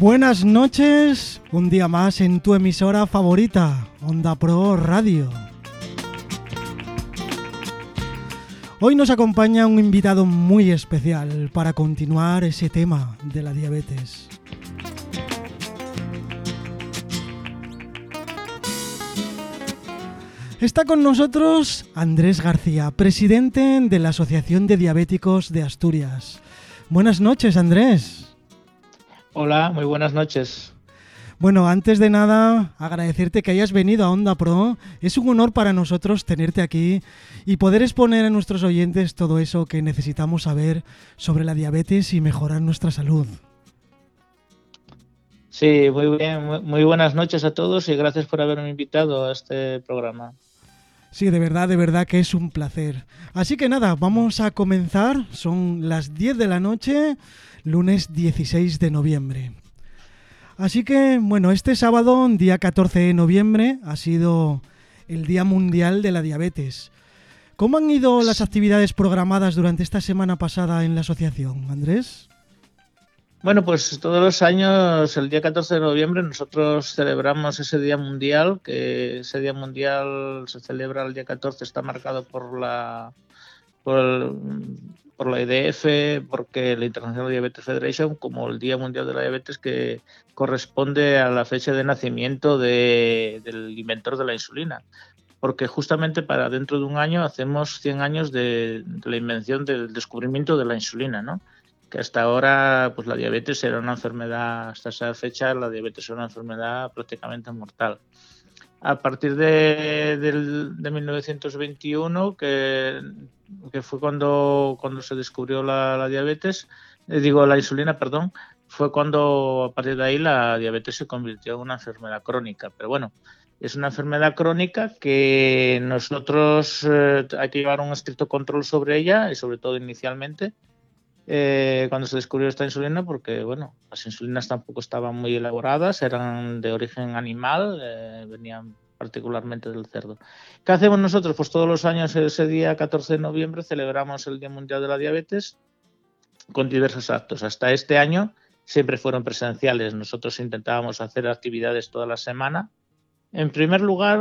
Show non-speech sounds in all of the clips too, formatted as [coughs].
Buenas noches, un día más en tu emisora favorita, Onda Pro Radio. Hoy nos acompaña un invitado muy especial para continuar ese tema de la diabetes. Está con nosotros Andrés García, presidente de la Asociación de Diabéticos de Asturias. Buenas noches, Andrés. Hola, muy buenas noches. Bueno, antes de nada, agradecerte que hayas venido a Onda Pro. Es un honor para nosotros tenerte aquí y poder exponer a nuestros oyentes todo eso que necesitamos saber sobre la diabetes y mejorar nuestra salud. Sí, muy bien, muy buenas noches a todos y gracias por haberme invitado a este programa. Sí, de verdad, de verdad que es un placer. Así que nada, vamos a comenzar. Son las 10 de la noche, lunes 16 de noviembre. Así que, bueno, este sábado, día 14 de noviembre, ha sido el Día Mundial de la Diabetes. ¿Cómo han ido las actividades programadas durante esta semana pasada en la asociación, Andrés? Bueno, pues todos los años, el día 14 de noviembre, nosotros celebramos ese Día Mundial, que ese Día Mundial se celebra el día 14, está marcado por la por, por la IDF, porque la International Diabetes Federation, como el Día Mundial de la Diabetes, que corresponde a la fecha de nacimiento de, del inventor de la insulina. Porque justamente para dentro de un año hacemos 100 años de la invención del descubrimiento de la insulina, ¿no? Que hasta ahora pues la diabetes era una enfermedad, hasta esa fecha la diabetes era una enfermedad prácticamente mortal. A partir de, de 1921, que, que, fue cuando, cuando se descubrió la, la diabetes, eh, digo la insulina, perdón, fue cuando a partir de ahí la diabetes se convirtió en una enfermedad crónica. Pero bueno, es una enfermedad crónica que nosotros eh, hay que llevar un estricto control sobre ella y sobre todo inicialmente eh, cuando se descubrió esta insulina, porque bueno, las insulinas tampoco estaban muy elaboradas, eran de origen animal, eh, venían particularmente del cerdo. ¿Qué hacemos nosotros? Pues todos los años, ese día 14 de noviembre, celebramos el Día Mundial de la Diabetes con diversos actos. Hasta este año siempre fueron presenciales. Nosotros intentábamos hacer actividades toda la semana. En primer lugar,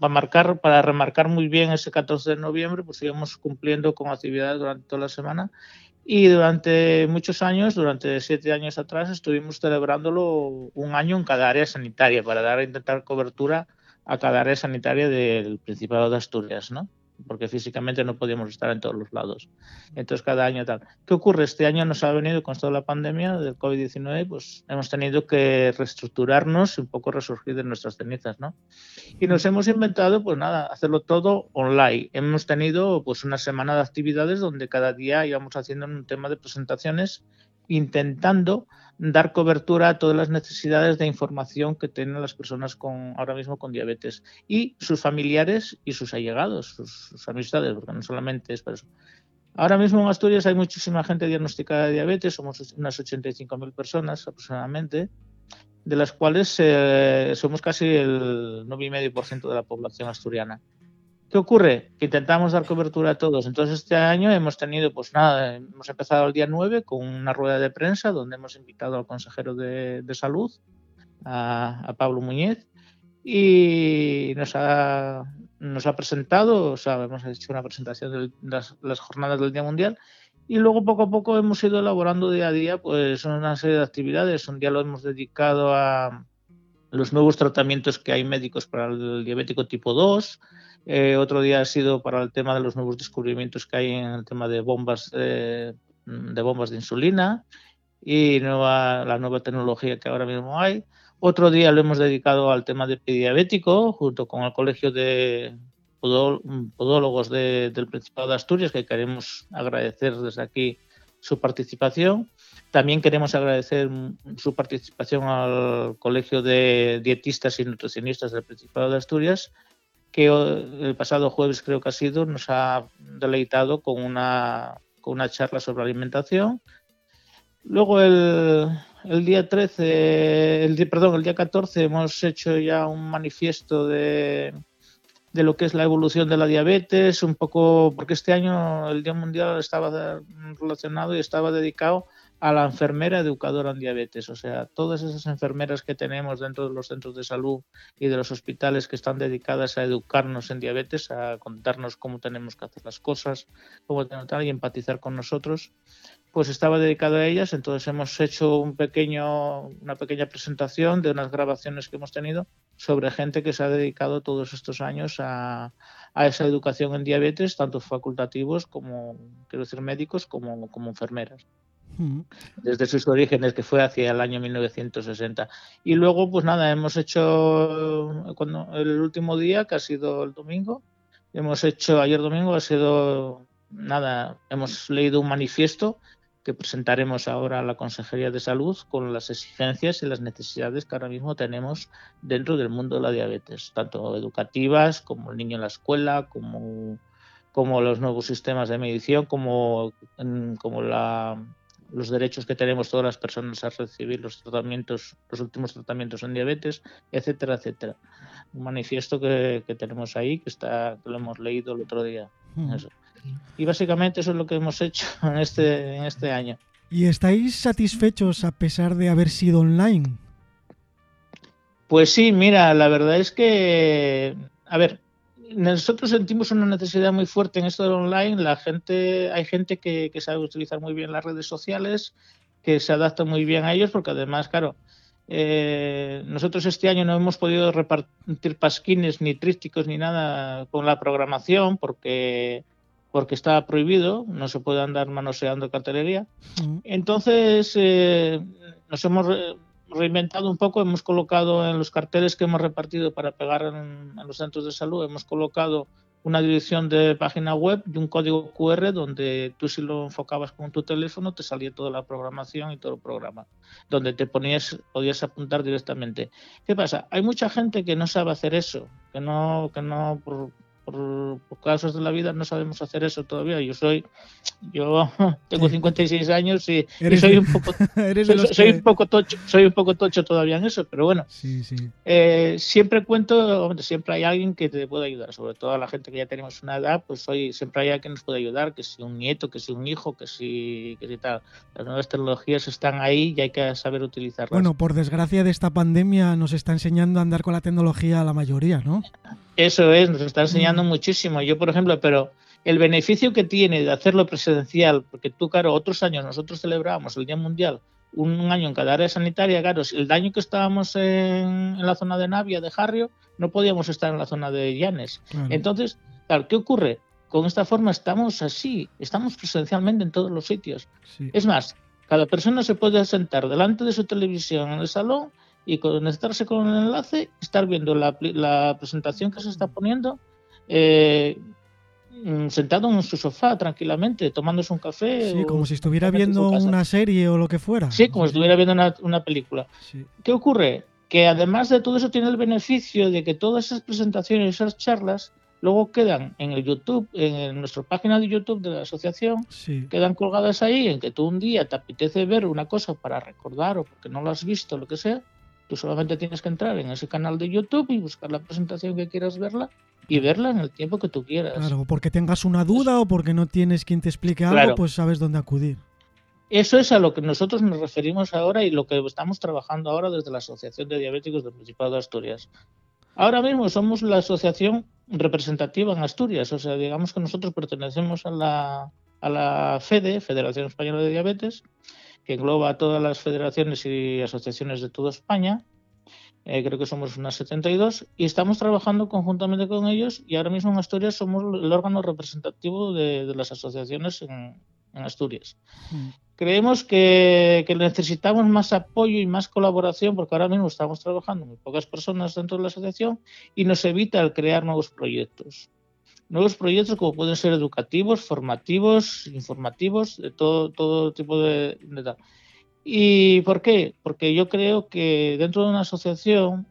para, marcar, para remarcar muy bien ese 14 de noviembre, pues íbamos cumpliendo con actividades durante toda la semana y durante muchos años, durante siete años atrás, estuvimos celebrándolo un año en cada área sanitaria para dar intentar cobertura a cada área sanitaria del Principado de Asturias, ¿no? Porque físicamente no podíamos estar en todos los lados. Entonces, cada año tal. ¿Qué ocurre? Este año nos ha venido con toda la pandemia del COVID-19, pues hemos tenido que reestructurarnos y un poco resurgir de nuestras cenizas, ¿no? Y nos hemos inventado, pues nada, hacerlo todo online. Hemos tenido pues una semana de actividades donde cada día íbamos haciendo un tema de presentaciones intentando dar cobertura a todas las necesidades de información que tienen las personas con ahora mismo con diabetes y sus familiares y sus allegados, sus, amistades, porque no solamente es para eso. Ahora mismo en Asturias hay muchísima gente diagnosticada de diabetes, somos unas 85.000 personas aproximadamente, de las cuales eh, somos casi el 9,5% de la población asturiana. ¿Qué ocurre? Que intentamos dar cobertura a todos. Entonces este año hemos tenido, pues nada, hemos empezado el día 9 con una rueda de prensa donde hemos invitado al consejero de, salud, a, Pablo Muñiz, y nos ha, nos ha presentado, o sea, hemos hecho una presentación de las, las, jornadas del Día Mundial y luego poco a poco hemos ido elaborando día a día pues una serie de actividades. Un día lo hemos dedicado a los nuevos tratamientos que hay médicos para el diabético tipo 2, eh, otro día ha sido para el tema de los nuevos descubrimientos que hay en el tema de bombas eh, de bombas de insulina y nueva, la nueva tecnología que ahora mismo hay. Otro día lo hemos dedicado al tema de pediabético junto con el Colegio de Podólogos del Principado de Asturias, que queremos agradecer desde aquí su participación. También queremos agradecer su participación al Colegio de Dietistas y Nutricionistas del Principado de Asturias, que el pasado jueves creo que ha sido, nos ha deleitado con una, con una charla sobre alimentación. Luego el, el día 13, el, perdón, el día 14 hemos hecho ya un manifiesto de, de lo que es la evolución de la diabetes, un poco, porque este año el Día Mundial estaba relacionado y estaba dedicado la enfermera educadora en diabetes. O sea, todas esas enfermeras que tenemos dentro de los centros de salud y de los hospitales que están dedicadas a educarnos en diabetes, a contarnos cómo tenemos que hacer las cosas, cómo tenemos y empatizar con nosotros, pues estaba dedicado a ellas. Entonces hemos hecho una pequeña presentación de unas grabaciones que hemos tenido sobre gente que se ha dedicado todos estos años a, a esa educación en diabetes, tanto facultativos como, quiero decir, médicos como, como enfermeras desde sus orígenes, que fue hacia el año 1960. Y luego, pues nada, hemos hecho, cuando el último día, que ha sido el domingo, hemos hecho, ayer domingo ha sido, nada, hemos leído un manifiesto que presentaremos ahora a la Consejería de Salud con las exigencias y las necesidades que ahora mismo tenemos dentro del mundo de la diabetes, tanto educativas como el niño en la escuela, como, como los nuevos sistemas de medición, como, como la los derechos que tenemos todas las personas a recibir los tratamientos, los últimos tratamientos en diabetes, etcétera, etcétera. Un manifiesto que, tenemos ahí, que está, que lo hemos leído el otro día. Y básicamente eso es lo que hemos hecho [laughs] en este, en este año. ¿Y estáis satisfechos a pesar de haber sido online? Pues sí, mira, la verdad es que, a ver, nosotros sentimos una necesidad muy fuerte en esto del online. La gente, hay gente que, sabe utilizar muy bien las redes sociales, que se adapta muy bien a ellos, porque además, claro, eh, nosotros este año no hemos podido repartir pasquines ni trísticos ni nada con la programación, porque porque está prohibido, no se puede andar manoseando cartelería. Entonces, eh, nos hemos reinventado un poco, hemos colocado en los carteles que hemos repartido para pegar en, los centros de salud, hemos colocado una dirección de página web y un código QR donde tú si lo enfocabas con tu teléfono te salía toda la programación y todo el programa, donde te ponías, podías apuntar directamente. ¿Qué pasa? Hay mucha gente que no sabe hacer eso, que no, que no por, por, casos de la vida no sabemos hacer eso todavía. Yo soy, yo [laughs] tengo 56 años y, soy un poco, [laughs] soy, un poco tocho, soy un poco tocho todavía en eso, pero bueno, eh, siempre cuento, siempre hay alguien que te puede ayudar, sobre todo a la gente que ya tenemos una edad, pues hoy siempre hay alguien que nos puede ayudar, que si un nieto, que si un hijo, que si, que si tal. Las nuevas tecnologías están ahí y hay que saber utilizarlas. Bueno, por desgracia de esta pandemia nos está enseñando a andar con la tecnología a la mayoría, ¿no? Eso es, nos está enseñando mm. muchísimo. Yo, por ejemplo, pero el beneficio que tiene de hacerlo presencial, porque tú, claro, otros años nosotros celebrábamos el Día Mundial un año en cada área sanitaria, claro, el daño que estábamos en, la zona de Navia, de Jarrio, no podíamos estar en la zona de Llanes. Entonces, claro, ¿qué ocurre? Con esta forma estamos así, estamos presencialmente en todos los sitios. Es más, cada persona se puede sentar delante de su televisión en el salón y conectarse con el enlace, estar viendo la, la presentación que se está poniendo, eh, mm, sentado en su sofá tranquilamente, tomándose un café. Sí, como si estuviera viendo una serie o lo que fuera. Sí, como si estuviera viendo una, una película. ¿Qué ocurre? Que además de todo eso tiene el beneficio de que todas esas presentaciones, esas charlas, luego quedan en el YouTube, en nuestra página de YouTube de la asociación, quedan colgadas ahí en que tú un día te apetece ver una cosa para recordar o porque no lo has visto, lo que sea, Tú solamente tienes que entrar en ese canal de YouTube y buscar la presentación que quieras verla y verla en el tiempo que tú quieras. Claro, porque tengas una duda o porque no tienes quien te explique algo, pues sabes dónde acudir. Eso es a lo que nosotros nos referimos ahora y lo que estamos trabajando ahora desde la Asociación de Diabéticos del Principado de Asturias. Ahora mismo somos la asociación representativa en Asturias, o sea, digamos que nosotros pertenecemos a la, a la FEDE, Federación Española de Diabetes, que engloba a todas las federaciones y asociaciones de toda España. Eh, creo que somos unas 72 y estamos trabajando conjuntamente con ellos y ahora mismo en Asturias somos el órgano representativo de, las asociaciones en, Asturias. Mm. Creemos que, que, necesitamos más apoyo y más colaboración porque ahora mismo estamos trabajando muy pocas personas dentro de la asociación y nos evita el crear nuevos proyectos nuevos proyectos como pueden ser educativos, formativos, informativos, de todo, todo tipo de, tal. ¿Y por qué? Porque yo creo que dentro de una asociación,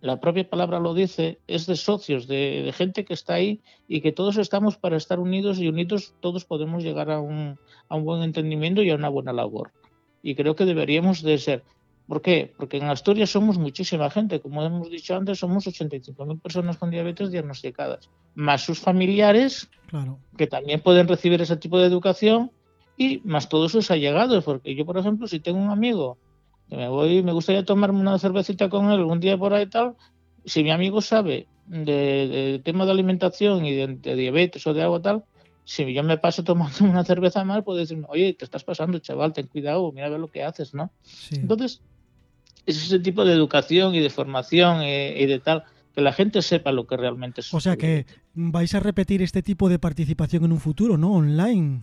la propia palabra lo dice, es de socios, de, gente que está ahí y que todos estamos para estar unidos y unidos todos podemos llegar a un, a un buen entendimiento y a una buena labor. Y creo que deberíamos de ser. ¿Por qué? Porque en Asturias somos muchísima gente, como hemos dicho antes, somos 85.000 personas con diabetes diagnosticadas, más sus familiares, que también pueden recibir ese tipo de educación, y más todos sus allegados, porque yo, por ejemplo, si tengo un amigo que me voy, me gustaría tomarme una cervecita con él un día por ahí y tal, si mi amigo sabe de, tema de alimentación y de, diabetes o de algo tal, si yo me paso tomando [laughs] una cerveza más, puedo decirme, oye, te estás pasando, chaval, ten cuidado, mira a ver lo que haces, ¿no? Entonces, es ese tipo de educación y de formación y, de tal, que la gente sepa lo que realmente es. O sea que vais a repetir este tipo de participación en un futuro, ¿no? Online.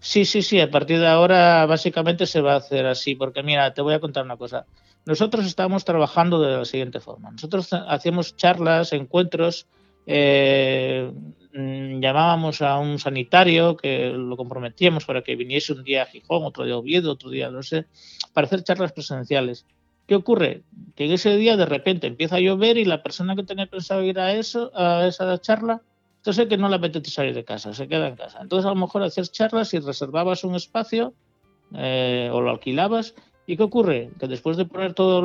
Sí, sí, sí, a partir de ahora básicamente se va a hacer así, porque mira, te voy a contar una cosa. Nosotros estamos trabajando de la siguiente forma. Nosotros hacíamos charlas, encuentros, eh, mm, llamábamos a un sanitario que lo comprometíamos para que viniese un día a Gijón, otro día a Oviedo, otro día, no sé, para hacer charlas presenciales. ¿Qué ocurre? Que en ese día de repente empieza a llover y la persona que tenía pensado ir a eso, a esa charla, entonces que no le apetece salir de casa, se queda en casa. Entonces a lo mejor hacías charlas y reservabas un espacio eh, o lo alquilabas. ¿Y qué ocurre? Que después de poner todo,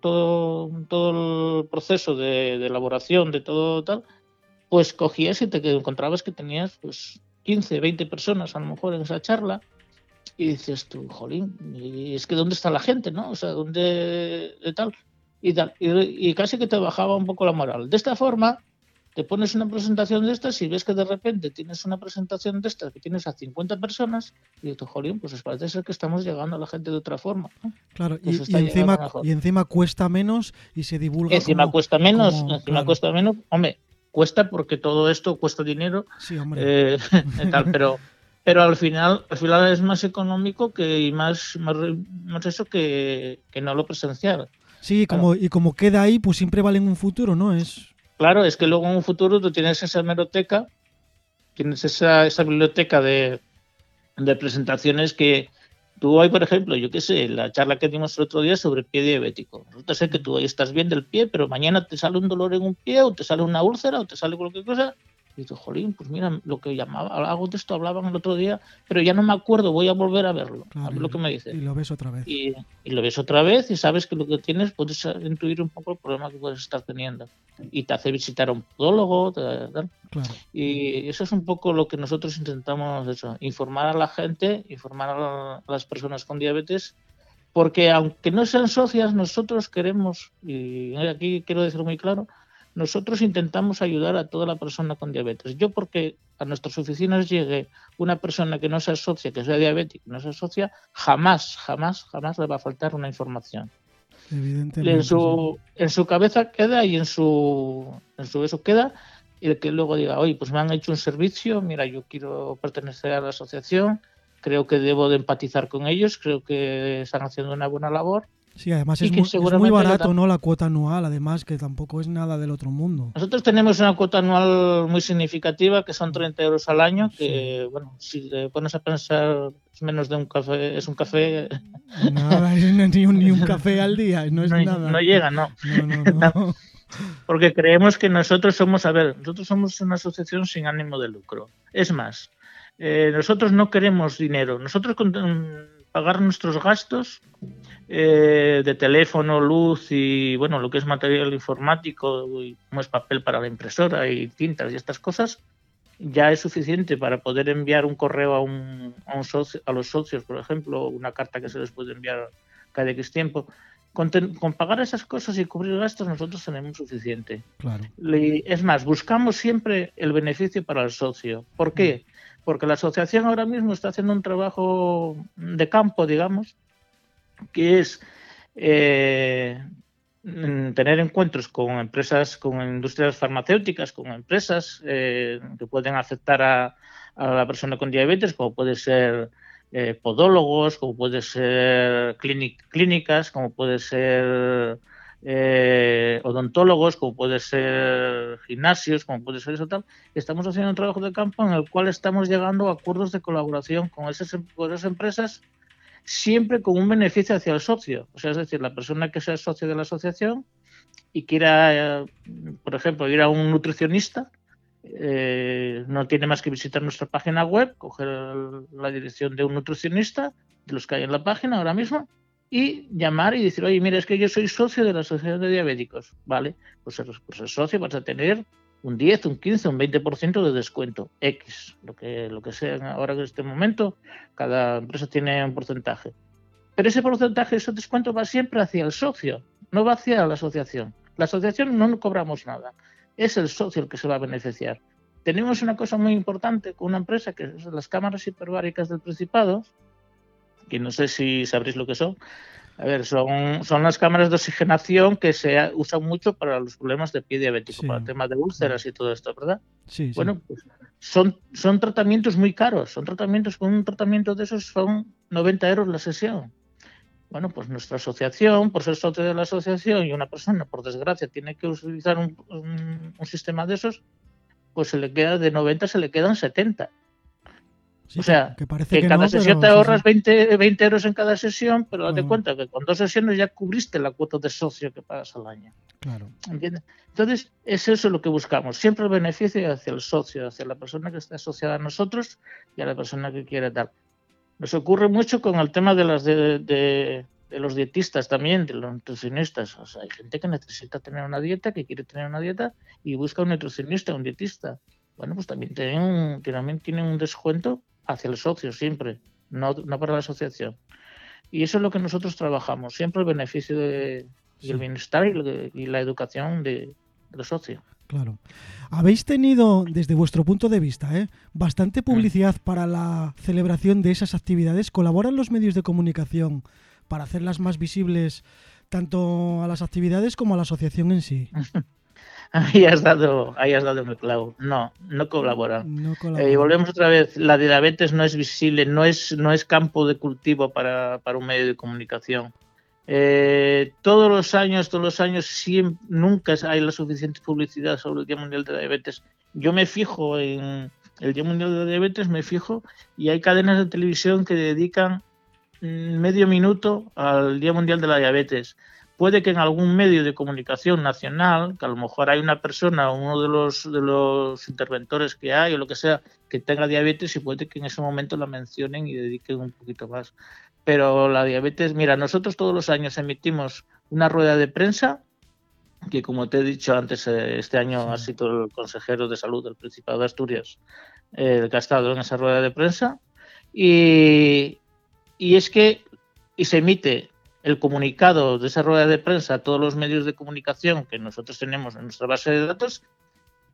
todo, todo el proceso de, elaboración de todo tal, pues cogías y te encontrabas que tenías pues 15, 20 personas a lo mejor en esa charla y dices tú, jolín, y es que ¿dónde está la gente, no? O sea, ¿dónde de tal? Y, tal, y casi que te bajaba un poco la moral. De esta forma, te pones una presentación de estas y ves que de repente tienes una presentación de estas que tienes a 50 personas y dices, jolín, pues parece ser que estamos llegando a la gente de otra forma. Claro, y, encima, y, encima, cuesta menos y se divulga. Encima cuesta menos, encima cuesta menos. Hombre, cuesta porque todo esto cuesta dinero. Sí, hombre. Eh, [laughs] tal, pero, pero al final, al final es más económico que y más, más, eso que, que no lo presencial. Sí, como, y como queda ahí, pues siempre vale en un futuro, ¿no? Es Claro, es que luego en un futuro tú tienes esa hemeroteca, tienes esa, esa biblioteca de, presentaciones que tú hoy, por ejemplo, yo qué sé, la charla que dimos el otro día sobre pie diabético. Resulta ser que tú hoy estás bien del pie, pero mañana te sale un dolor en un pie o te sale una úlcera o te sale cualquier cosa y dices, jolín, pues mira, lo que llamaba, algo de esto hablaban el otro día, pero ya no me acuerdo, voy a volver a verlo, a ver lo que me dice. Y lo ves otra vez. Y, lo ves otra vez y sabes que lo que tienes puedes intuir un poco el problema que puedes estar teniendo. Y te hace visitar a un podólogo, Y eso es un poco lo que nosotros intentamos, eso, informar a la gente, informar a las personas con diabetes, porque aunque no sean socias, nosotros queremos, y aquí quiero decirlo muy claro, nosotros intentamos ayudar a toda la persona con diabetes. Yo porque a nuestras oficinas llegue una persona que no se asocia, que sea diabética, no se asocia, jamás, jamás, jamás le va a faltar una información. Evidentemente. En su, en su cabeza queda y en su, en su eso queda y el que luego diga, oye, pues me han hecho un servicio, mira, yo quiero pertenecer a la asociación, creo que debo de empatizar con ellos, creo que están haciendo una buena labor Sí, además es muy, barato, ¿no? La cuota anual, además, que tampoco es nada del otro mundo. Nosotros tenemos una cuota anual muy significativa, que son 30 euros al año, que, bueno, si te pones a pensar, es menos de un café, es un café... Nada, es ni un, ni un café [laughs] al día, no es nada. No llega, [laughs] no. no Porque creemos que nosotros somos, a ver, nosotros somos una asociación sin ánimo de lucro. Es más, eh, nosotros no queremos dinero. Nosotros con pagar nuestros gastos eh, de teléfono, luz y bueno, lo que es material informático, como es papel para la impresora y tintas y estas cosas, ya es suficiente para poder enviar un correo a, un, a, un socio, a los socios, por ejemplo, una carta que se les puede enviar cada X tiempo. Con, pagar esas cosas y cubrir gastos nosotros tenemos suficiente. Claro. es más, buscamos siempre el beneficio para el socio. ¿Por qué? Porque la asociación ahora mismo está haciendo un trabajo de campo, digamos, que es eh, tener encuentros con empresas, con industrias farmacéuticas, con empresas eh, que pueden afectar a, la persona con diabetes, como puede ser eh, podólogos, como puede ser clínicas, como puede ser odontólogos, como puede ser gimnasios, como puede ser eso tal. Estamos haciendo un trabajo de campo en el cual estamos llegando a acuerdos de colaboración con esas, esas empresas siempre con un beneficio hacia el socio. O sea, es decir, la persona que sea socio de la asociación y quiera, eh, por ejemplo, ir a un nutricionista, eh, no tiene más que visitar nuestra página web, coger la dirección de un nutricionista, de los que hay en la página ahora mismo, y llamar y decir, oye, mira, es que yo soy socio de la Asociación de Diabéticos, ¿vale? Pues, pues el socio vas a tener un 10, un 15, un 20% de descuento, X, lo que, lo que sea ahora en este momento, cada empresa tiene un porcentaje. Pero ese porcentaje, ese descuento va siempre hacia el socio, no va hacia la asociación. La asociación no cobramos nada, es el socio el que se va a beneficiar. Tenemos una cosa muy importante con una empresa que es las cámaras hiperbáricas del Principado, que no sé si sabréis lo que son, a ver, son, son las cámaras de oxigenación que se usan mucho para los problemas de pie diabético, para el tema de úlceras y todo esto, ¿verdad? Sí, bueno, pues son, son tratamientos muy caros, son tratamientos, con un tratamiento de esos son 90 euros la sesión. Bueno, pues nuestra asociación, por ser socio de la asociación y una persona, por desgracia, tiene que utilizar un, un sistema de esos, pues se le queda de 90, se le quedan 70 o sea, que, cada sesión te ahorras 20, 20, euros en cada sesión, pero date cuenta que con dos sesiones ya cubriste la cuota de socio que pagas al año. Claro. ¿Entiendes? Entonces, es eso lo que buscamos. Siempre el beneficio hacia el socio, hacia la persona que está asociada a nosotros y a la persona que quiere dar. Nos ocurre mucho con el tema de, las de, de, los dietistas también, de los nutricionistas. O sea, hay gente que necesita tener una dieta, que quiere tener una dieta y busca un nutricionista, un dietista. Bueno, pues también tienen, también tienen un descuento hacia el socio siempre, no, no para la asociación. Y eso es lo que nosotros trabajamos, siempre el beneficio de, y el bienestar y, la educación de, los socios. Claro. Habéis tenido, desde vuestro punto de vista, ¿eh? bastante mm. publicidad para la celebración de esas actividades. ¿Colaboran los medios de comunicación para hacerlas más visibles tanto a las actividades como a la asociación en sí? [laughs] [laughs] ahí has dado, ahí has dado el clavo. No, no colaboran. Eh, y volvemos otra vez, la diabetes no es visible, no es, no es campo de cultivo para, un medio de comunicación. Eh, todos los años, todos los años, siempre, nunca hay la suficiente publicidad sobre el Día Mundial de la Diabetes. Yo me fijo en el Día Mundial de la Diabetes, me fijo, y hay cadenas de televisión que dedican medio minuto al Día Mundial de la Diabetes puede que en algún medio de comunicación nacional, que a lo mejor hay una persona, uno de los, de los interventores que hay o lo que sea, que tenga diabetes y puede que en ese momento la mencionen y dediquen un poquito más. Pero la diabetes, mira, nosotros todos los años emitimos una rueda de prensa que como te he dicho antes, eh, este año ha sido el consejero de salud del Principado de Asturias el que ha estado en esa rueda de prensa. Y, y es que y se emite el comunicado de esa rueda de prensa a todos los medios de comunicación que nosotros tenemos en nuestra base de datos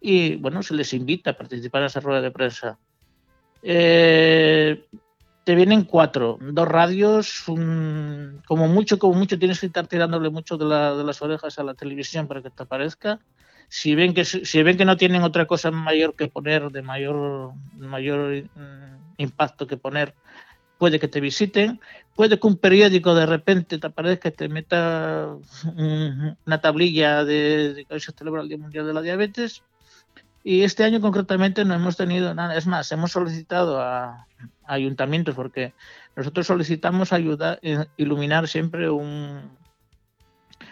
y bueno, se les invita a participar en esa rueda de prensa. Eh, te vienen cuatro, dos radios, como mucho, como mucho tienes que estar tirándole mucho de, las orejas a la televisión para que te aparezca. Si ven que si ven que no tienen otra cosa mayor que poner, de mayor mayor mm, impacto que poner, puede que te visiten, puede que un periódico de repente te aparezca y te meta una tablilla de, que se celebra el Día Mundial de la Diabetes. Y este año concretamente no hemos tenido nada. Es más, hemos solicitado a, ayuntamientos porque nosotros solicitamos ayudar, eh, iluminar siempre un,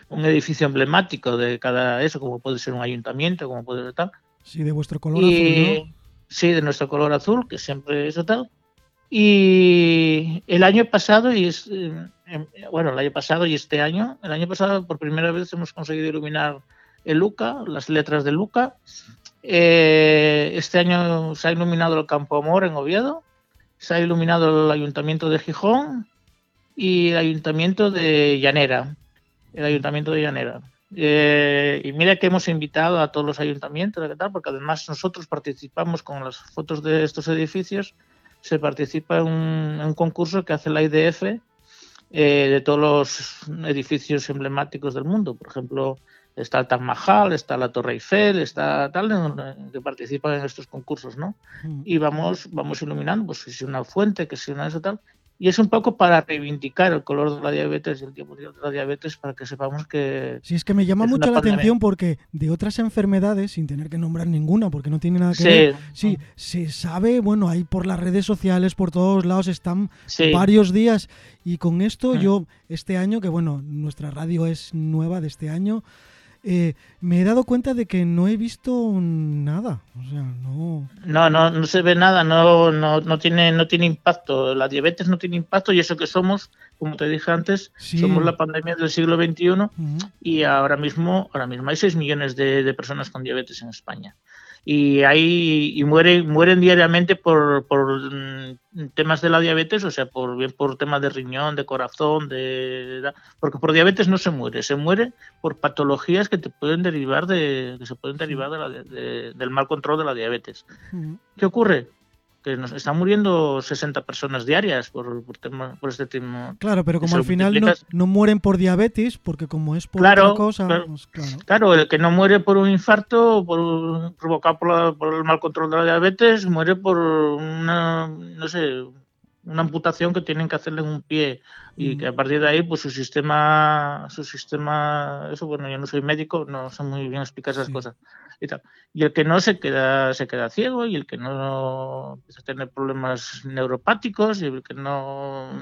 un edificio emblemático de cada eso, como puede ser un ayuntamiento, como puede ser tal. Sí, de vuestro color azul, Sí, de nuestro color azul, que siempre es tal. Y el año pasado, y es, eh, em, bueno, el año pasado y este año, el año pasado por primera vez hemos conseguido iluminar el Luca, las letras de Luca. Eh, este año se ha iluminado el Campo Amor en Oviedo, se ha iluminado el Ayuntamiento de Gijón y el Ayuntamiento de Llanera. El Ayuntamiento de Llanera. Eh, y mira que hemos invitado a todos los ayuntamientos, porque además nosotros participamos con las fotos de estos edificios se participa en un, concurso que hace la IDF eh, de todos los edificios emblemáticos del mundo. Por ejemplo, está el Taj Mahal, está la Torre Eiffel, está tal, que participan en estos concursos, ¿no? Mm. Y vamos, vamos iluminando, pues si es una fuente, que si una eso tal, y es un poco para reivindicar el color de la diabetes y el tiempo de la diabetes para que sepamos que... Sí, es que me llama mucho la atención porque de otras enfermedades, sin tener que nombrar ninguna, porque no tiene nada que ver, sí, se sabe, bueno, ahí por las redes sociales, por todos lados están varios días. Y con esto mm. yo, este año, que bueno, nuestra radio es nueva de este año, eh, me he dado cuenta de que no he visto nada. O sea, no. No, no, no se ve nada, no, no, no, tiene, no tiene impacto. La diabetes no tiene impacto y eso que somos, como te dije antes, somos la pandemia del siglo XXI y ahora mismo, ahora mismo hay 6 millones de personas con diabetes en España y ahí y mueren mueren diariamente por, por mm, temas de la diabetes o sea por bien por temas de riñón de corazón de porque por diabetes no se muere se muere por patologías que te pueden derivar de que se pueden derivar del mal control de la diabetes. Qué ocurre que nos están muriendo 60 personas diarias por, por, tema, por este tema. Claro, pero como al final no, mueren por diabetes, porque como es por otra cosa. Pues claro, claro. el que no muere por un infarto por, provocado por, por, el mal control de la diabetes, muere por una, no sé, una amputación que tienen que hacerle en un pie y que a partir de ahí pues su sistema su sistema eso bueno yo no soy médico no sé muy bien explicar esas cosas y tal. Y el que no se queda se queda ciego y el que no empieza a tener problemas neuropáticos y el que no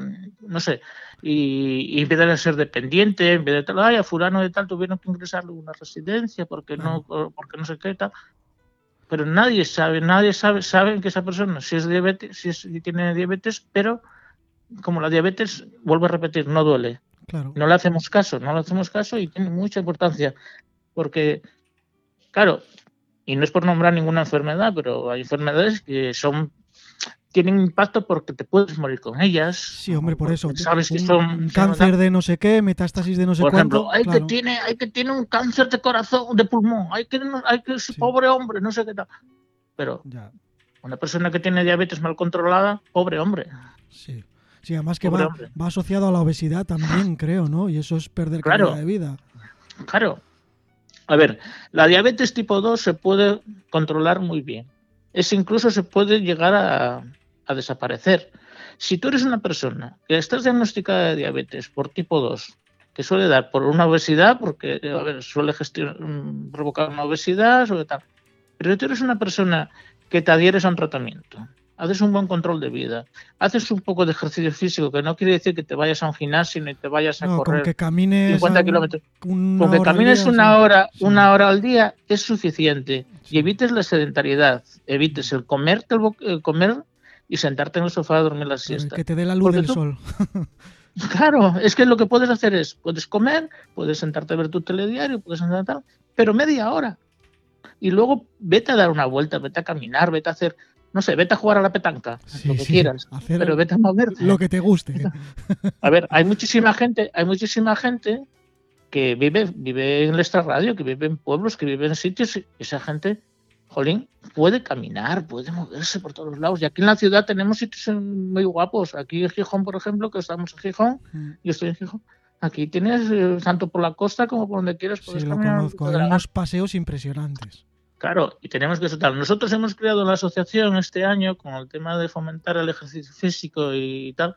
no sé y, y empieza a ser dependiente en vez de tal ay a fulano de tal tuvieron que ingresarle a una residencia porque no porque no sé qué tal. Pero nadie sabe, nadie sabe, saben que esa persona si es diabetes, si, tiene diabetes, pero como la diabetes, vuelvo a repetir, no duele. No le hacemos caso, no le hacemos caso y tiene mucha importancia, porque, claro, y no es por nombrar ninguna enfermedad, pero hay enfermedades que son tienen impacto porque te puedes morir con ellas. Sí, hombre, por eso. Sabes que son cáncer de no sé qué, metástasis de no sé por ejemplo, hay que tiene, hay que tiene un cáncer de corazón, de pulmón, hay que, hay que pobre hombre, no sé qué tal. Pero una persona que tiene diabetes mal controlada, pobre hombre. Sí. Sí, además que va, va, asociado a la obesidad también, creo, ¿no? Y eso es perder calidad de vida. Claro. A ver, la diabetes tipo 2 se puede controlar muy bien. Es incluso se puede llegar a, desaparecer. Si tú eres una persona que estás diagnosticada de diabetes por tipo 2, que suele dar por una obesidad, porque a ver, suele mm, provocar una obesidad, sobre tal, pero tú eres una persona que te adhieres a un tratamiento, haces un buen control de vida, haces un poco de ejercicio físico, que no quiere decir que te vayas a un gimnasio ni te vayas a correr con que camines 50 kilómetros. Con que camines una hora, una hora al día es suficiente y evites la sedentariedad, evites el comer, el comer y sentarte en el sofá a dormir la siesta. Que te dé la luz del sol. [laughs] claro, es que lo que puedes hacer es, puedes comer, puedes sentarte a ver tu telediario, puedes tal, pero media hora. Y luego vete a dar una vuelta, vete a caminar, vete a hacer, no sé, vete a jugar a la petanca, lo que quieras, pero vete a moverte. Lo que te guste. [laughs] a ver, hay muchísima gente, hay muchísima gente que vive, vive en nuestra radio, que vive en pueblos, que vive en sitios, y esa gente Jolín, puede caminar, puede moverse por todos lados. Y aquí en la ciudad tenemos sitios muy guapos. Aquí en Gijón, por ejemplo, que estamos en Gijón, mm. yo estoy en Gijón. Aquí tienes eh, tanto por la costa como por donde quieras. Sí, lo conozco. Hay unos paseos impresionantes. Claro, y tenemos que soltar. Nosotros hemos creado la asociación este año con el tema de fomentar el ejercicio físico y tal.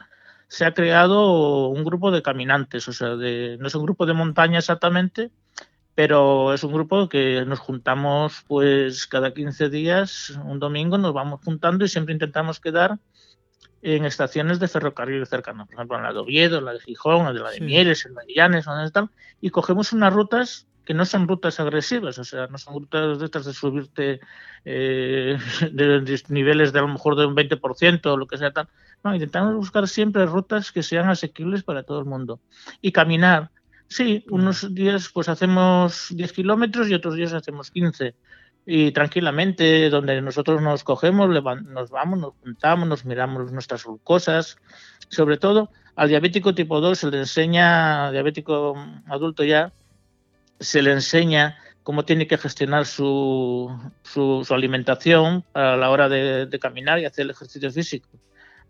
Se ha creado un grupo de caminantes, o sea, de, no es un grupo de montaña exactamente, pero es un grupo que nos juntamos pues cada 15 días, un domingo nos vamos juntando y siempre intentamos quedar en estaciones de ferrocarril cercanas, por ejemplo en la de Oviedo, en la de Gijón, en la de Mieres, en la de Llanes, donde están, y cogemos unas rutas que no son rutas agresivas, o sea, no son rutas de estas de subirte eh, [laughs] de, niveles de a lo mejor de un 20% o lo que sea tal. No, intentamos buscar siempre rutas que sean asequibles para todo el mundo. Y caminar, Sí, unos días pues hacemos 10 kilómetros y otros días hacemos 15. Y tranquilamente, donde nosotros nos cogemos, nos vamos, nos juntamos, nos miramos nuestras glucosas. Sobre todo, al diabético tipo 2 se le enseña, diabético adulto ya, se le enseña cómo tiene que gestionar su, su, alimentación a la hora de, caminar y hacer el ejercicio físico.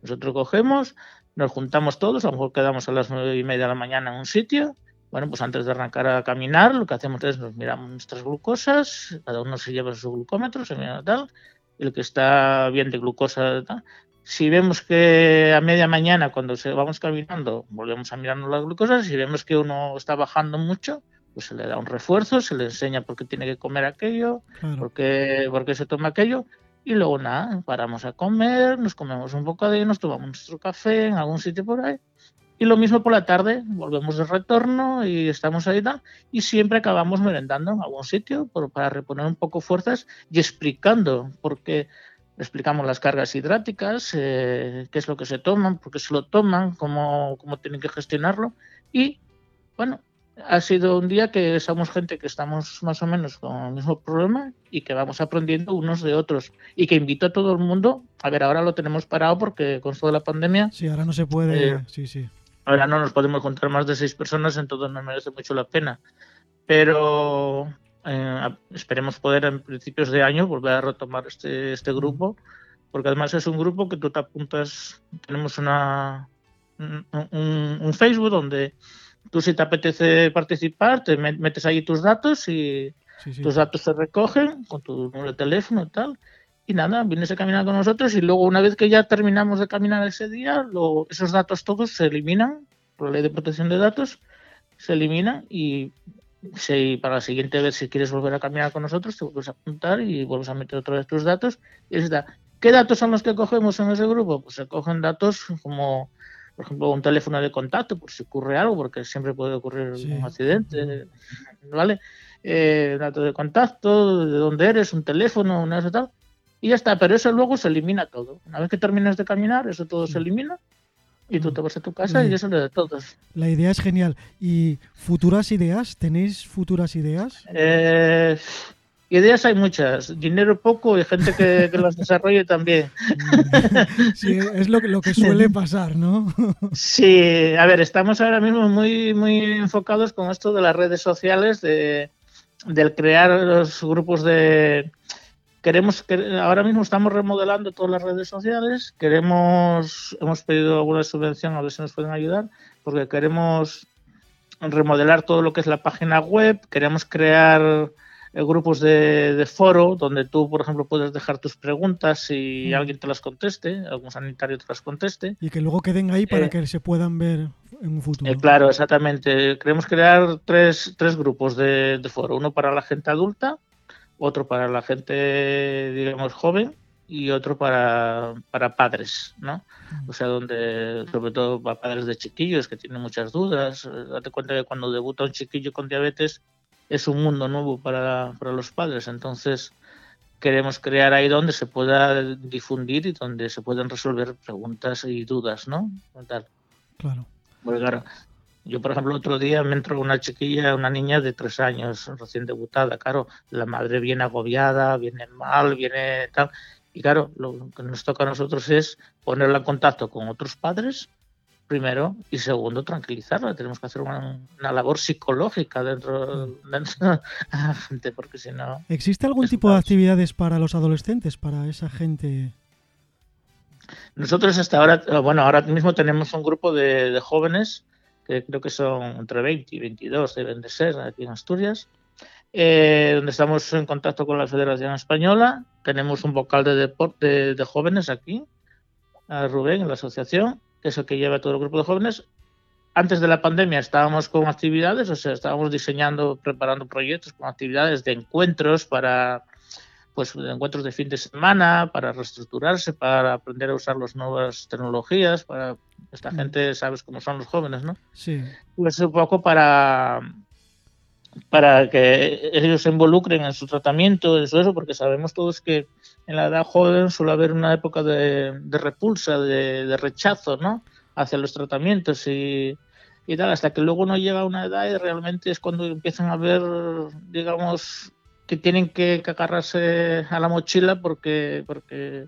Nosotros cogemos, nos juntamos todos, a lo mejor quedamos a las nueve y media de la mañana en un sitio, bueno, pues antes de arrancar a caminar, lo que hacemos es nos miramos nuestras glucosas, cada uno se lleva su glucómetro, se mira tal, el que está bien de glucosa. Si vemos que a media mañana, cuando se, vamos caminando, volvemos a mirarnos las glucosas, si vemos que uno está bajando mucho, pues se le da un refuerzo, se le enseña por qué tiene que comer aquello, por, qué, por, qué, se toma aquello, y luego nada, paramos a comer, nos comemos un bocadillo, nos tomamos nuestro café en algún sitio por ahí, Y lo mismo por la tarde, volvemos de retorno y estamos ahí y siempre acabamos merendando en algún sitio para reponer un poco fuerzas y explicando, porque explicamos las cargas hidráticas, eh, qué es lo que se toman, por qué se lo toman, cómo, cómo tienen que gestionarlo. Y bueno, ha sido un día que somos gente que estamos más o menos con el mismo problema y que vamos aprendiendo unos de otros. Y que invito a todo el mundo, a ver, ahora lo tenemos parado porque con toda la pandemia... Sí, ahora no se puede, eh, sí, sí. Ahora no nos podemos juntar más de seis personas, entonces no merece mucho la pena. Pero eh, esperemos poder en principios de año volver a retomar este, este grupo, porque además es un grupo que tú te apuntas, tenemos una, un Facebook donde Tú si te apetece participar, te metes ahí tus datos y tus datos se recogen con tu número de teléfono y tal. Y nada, vienes a caminar con nosotros y luego una vez que ya terminamos de caminar ese día, esos datos todos se eliminan por la ley de protección de datos, se eliminan y si para la siguiente vez si quieres volver a caminar con nosotros te vuelves a apuntar y vuelves a meter otra vez tus datos y está. ¿Qué datos son los que cogemos en ese grupo? Pues se cogen datos como por ejemplo, un teléfono de contacto por si ocurre algo, porque siempre puede ocurrir un accidente, ¿vale? Eh, datos de contacto, de dónde eres, un teléfono, una eso tal, y ya está, pero eso luego se elimina todo. Una vez que terminas de caminar, eso todo se elimina y tú te vas a tu casa y eso es de todos. La idea es genial. ¿Y futuras ideas? ¿Tenéis futuras ideas? Eh, Ideas hay muchas, dinero poco y gente que, las desarrolle también. [laughs] Sí, es lo que, lo que suele [laughs] pasar, ¿no? [laughs] Sí, a ver, estamos ahora mismo muy, muy enfocados con esto de las redes sociales, de, del crear los grupos de... Queremos que ahora mismo estamos remodelando todas las redes sociales, queremos, hemos pedido alguna subvención a ver si nos pueden ayudar, porque queremos remodelar todo lo que es la página web, queremos crear grupos de, foro donde tú, por ejemplo, puedes dejar tus preguntas y mm. alguien te las conteste, algún sanitario te las conteste. Y que luego queden ahí para eh, que se puedan ver en un futuro. Eh, claro, exactamente. Queremos crear tres, tres grupos de, foro. Uno para la gente adulta, otro para la gente, digamos, joven y otro para, para padres, ¿no? Mm. O sea, donde, sobre todo para padres de chiquillos que tienen muchas dudas. Date cuenta que cuando debuta un chiquillo con diabetes, es un mundo nuevo para, los padres. Entonces, queremos crear ahí donde se pueda difundir y donde se puedan resolver preguntas y dudas, ¿no? Claro. Porque claro, yo por ejemplo otro día me entró una chiquilla, una niña de tres años, recién debutada, claro, la madre viene agobiada, viene mal, viene tal, y claro, lo que nos toca a nosotros es ponerla en contacto con otros padres primero, y segundo, tranquilizarla. Tenemos que hacer una, labor psicológica dentro, de la gente, porque si no... ¿Existe algún tipo de actividades para los adolescentes, para esa gente? Nosotros hasta ahora, bueno, ahora mismo tenemos un grupo de, jóvenes, que creo que son entre 20 y 22, deben de ser, aquí en Asturias, eh, donde estamos en contacto con la Federación Española. Tenemos un vocal de deporte de jóvenes aquí, a Rubén, en la asociación, que es el que lleva todo el grupo de jóvenes. Antes de la pandemia estábamos con actividades, o sea, estábamos diseñando, preparando proyectos con actividades de encuentros para, pues, de encuentros de fin de semana, para reestructurarse, para aprender a usar las nuevas tecnologías, para esta mm. gente, sabes cómo son los jóvenes, ¿no? Sí. Pues un poco para para que ellos se involucren en su tratamiento, en eso, porque sabemos todos que en la edad joven suele haber una época de, repulsa, de, rechazo, ¿no? Hacia los tratamientos y, y, tal, hasta que luego no llega a una edad y realmente es cuando empiezan a ver, digamos, que tienen que, que agarrarse a la mochila porque, porque,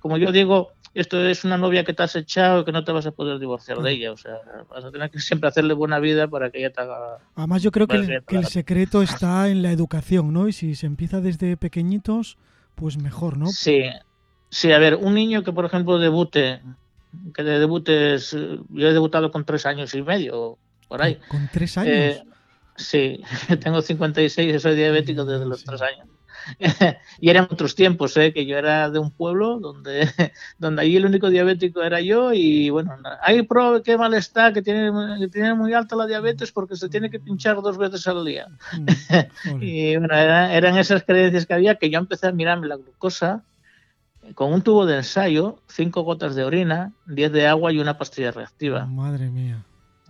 como yo digo, esto es una novia que te has echado y que no te vas a poder divorciar de ella. O sea, vas a tener que siempre hacerle buena vida para que ella te haga. Además, yo creo que, el, secreto está en la educación, ¿no? Y si se empieza desde pequeñitos, pues mejor, ¿no? Sí. Sí, a ver, un niño que, por ejemplo, debute, que de debutes, yo he debutado con tres años y medio, por ahí. ¿Con tres años? Eh, sí, [laughs] tengo 56 y soy diabético desde los tres años. [laughs] y eran otros tiempos, ¿eh? que yo era de un pueblo donde, [laughs] donde allí el único diabético era yo y bueno, ahí prueba qué mal está, que tiene, que tiene muy alta la diabetes porque se tiene que pinchar dos veces al día. Mm, [laughs] y bueno, eran esas creencias que había que yo empecé a mirarme la glucosa con un tubo de ensayo, cinco gotas de orina, 10 de agua y una pastilla reactiva. Madre mía.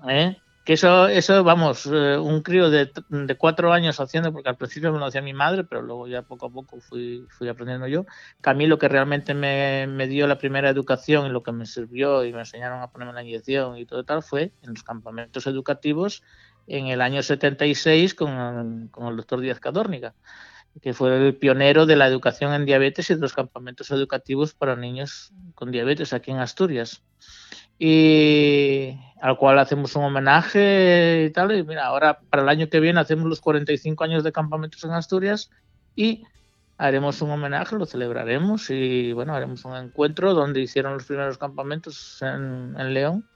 ¿Eh? Que eso, eso vamos, eh, un crío de, de, cuatro años haciendo, porque al principio me lo hacía mi madre, pero luego ya poco a poco fui, fui aprendiendo yo. Que a mí lo que realmente me, me, dio la primera educación y lo que me sirvió y me enseñaron a ponerme la inyección y todo tal fue en los campamentos educativos en el año 76 con, con el doctor Díaz Cadórnica que fue el pionero de la educación en diabetes y de los campamentos educativos para niños con diabetes aquí en Asturias. Y al cual hacemos un homenaje y tal. Y mira, ahora para el año que viene hacemos los 45 años de campamentos en Asturias y haremos un homenaje, lo celebraremos y bueno, haremos un encuentro donde hicieron los primeros campamentos en, en León.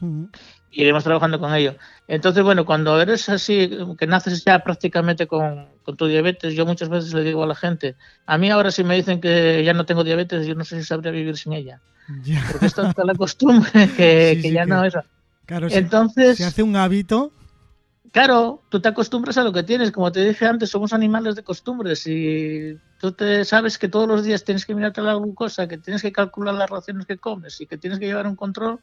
Uh -huh iremos trabajando con ello. Entonces, bueno, cuando eres así, que naces ya prácticamente con, con, tu diabetes, yo muchas veces le digo a la gente, a mí ahora si me dicen que ya no tengo diabetes, yo no sé si sabría vivir sin ella. Porque es tanta la costumbre [laughs] que, sí, que sí, ya que, no eso. Claro, Entonces, se hace un hábito. Claro, tú te acostumbras a lo que tienes. Como te dije antes, somos animales de costumbres y tú te sabes que todos los días tienes que mirarte la glucosa, que tienes que calcular las raciones que comes y que tienes que llevar un control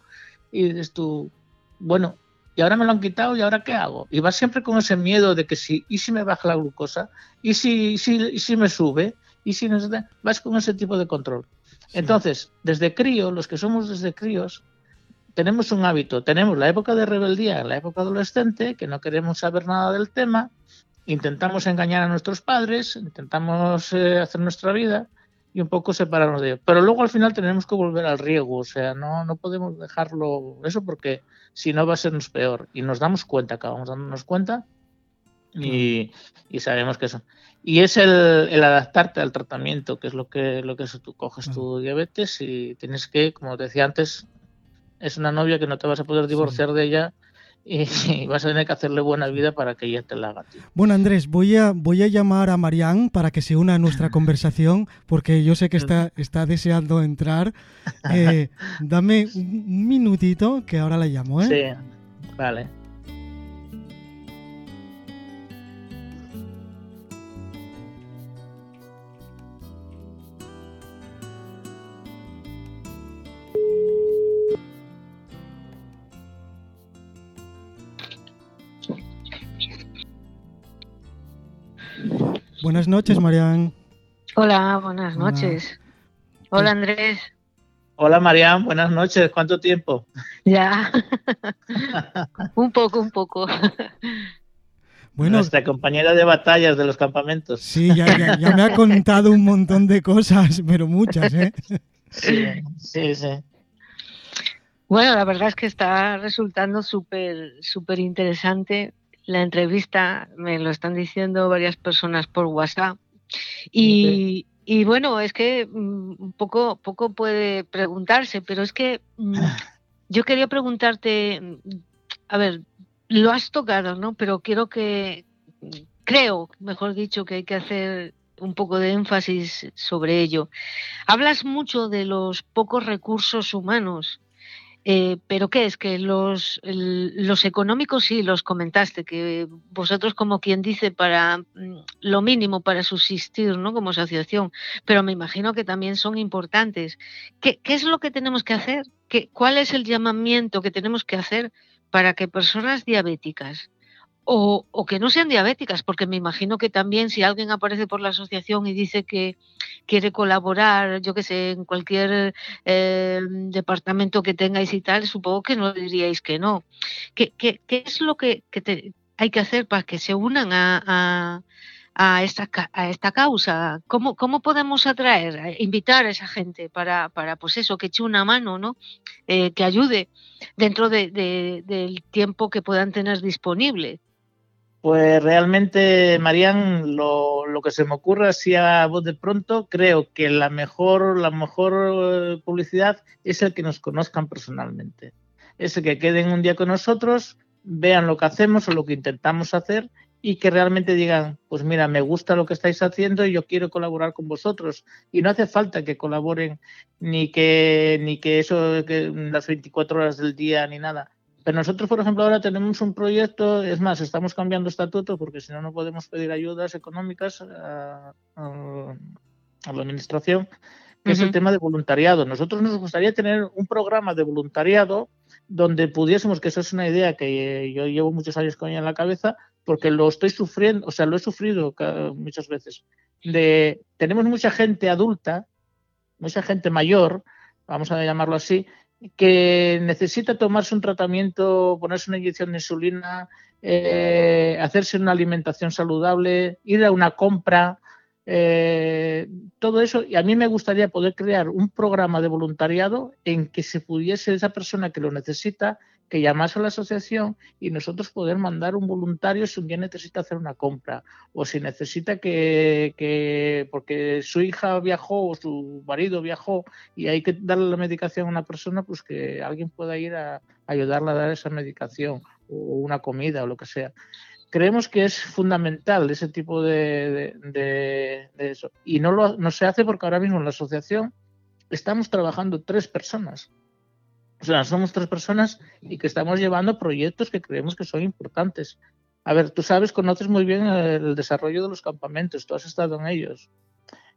y dices tú, bueno, y ahora me lo han quitado y ahora qué hago. Y vas siempre con ese miedo de que si, y si me baja la glucosa, y si, y si, y si me sube, y si no, vas con ese tipo de control. Sí. Entonces, desde crío, los que somos desde críos, tenemos un hábito, tenemos la época de rebeldía, la época adolescente, que no queremos saber nada del tema, intentamos engañar a nuestros padres, intentamos eh, hacer nuestra vida y un poco separarnos de ellos. Pero luego al final tenemos que volver al riego, o sea, no, no podemos dejarlo eso porque si no va a sernos peor. Y nos damos cuenta, acabamos dándonos cuenta y, y sabemos que eso. Y es el, el, adaptarte al tratamiento, que es lo que, lo que es, tú coges tu diabetes y tienes que, como te decía antes, es una novia que no te vas a poder divorciar sí. de ella [laughs] y vas a tener que hacerle buena vida para que ella te la haga. Tío. Bueno, Andrés, voy a, voy a llamar a Marianne para que se una a nuestra [laughs] conversación, porque yo sé que está, está deseando entrar. [laughs] Eh, dame un minutito que ahora la llamo, ¿eh? Sí, vale. Buenas noches, Marian. Hola, buenas noches. Hola, Hola Andrés. Hola, Marian, buenas noches. ¿Cuánto tiempo? Ya. [laughs] un poco, un poco. Bueno, Nuestra compañera de batallas de los campamentos. Sí, ya, ya, ya, me ha contado un montón de cosas, pero muchas, ¿eh? Sí, sí, sí. Bueno, la verdad es que está resultando súper, súper interesante la entrevista, me lo están diciendo varias personas por WhatsApp. Y, y bueno, es que un poco, poco puede preguntarse, pero es que [sighs] yo quería preguntarte, a ver, lo has tocado, ¿no? Pero quiero que, creo, mejor dicho, que hay que hacer un poco de énfasis sobre ello. Hablas mucho de los pocos recursos humanos eh, pero ¿qué es? Que los, los económicos sí los comentaste, que vosotros como quien dice para mm, lo mínimo para subsistir ¿no? como asociación, pero me imagino que también son importantes. ¿Qué, qué es lo que tenemos que hacer? ¿Qué, ¿Cuál es el llamamiento que tenemos que hacer para que personas diabéticas o, que no sean diabéticas, porque me imagino que también si alguien aparece por la asociación y dice que quiere colaborar, yo que sé, en cualquier eh, departamento que tengáis y tal, supongo que no diríais que no. ¿Qué, qué, es lo que, hay que hacer para que se unan a, a, a, esta, a esta causa? ¿Cómo, ¿Cómo podemos atraer, invitar a esa gente para, para pues eso, que eche una mano, ¿no? Eh, que ayude dentro de, de, del tiempo que puedan tener disponible? Pues realmente, Marían, lo, lo, que se me ocurre así a voz de pronto, creo que la mejor, la mejor publicidad es el que nos conozcan personalmente. Es el que queden un día con nosotros, vean lo que hacemos o lo que intentamos hacer y que realmente digan, pues mira, me gusta lo que estáis haciendo y yo quiero colaborar con vosotros. Y no hace falta que colaboren ni que, ni que eso, las 24 horas del día ni nada pero nosotros, por ejemplo, ahora tenemos un proyecto, es más, estamos cambiando estatuto porque si no, no podemos pedir ayudas económicas a, a, a la administración. que es el tema de voluntariado. Nosotros nos gustaría tener un programa de voluntariado donde pudiésemos, que esa es una idea que yo llevo muchos años con ella en la cabeza, porque lo estoy sufriendo, o sea, lo he sufrido muchas veces. De, tenemos mucha gente adulta, mucha gente mayor, vamos a llamarlo así, que necesita tomarse un tratamiento, ponerse una inyección de insulina, eh, hacerse una alimentación saludable, ir a una compra, eh, todo eso. Y a mí me gustaría poder crear un programa de voluntariado en que se pudiese esa persona que lo necesita que llamase a la asociación y nosotros poder mandar un voluntario si un día necesita hacer una compra o si necesita que, porque su hija viajó o su marido viajó y hay que darle la medicación a una persona, pues que alguien pueda ir a, ayudarla a dar esa medicación o una comida o lo que sea. Creemos que es fundamental ese tipo de, de eso. Y no, lo, no se hace porque ahora mismo en la asociación estamos trabajando tres personas o sea, somos tres personas y que estamos llevando proyectos que creemos que son importantes. A ver, tú sabes, conoces muy bien el desarrollo de los campamentos, tú has estado en ellos.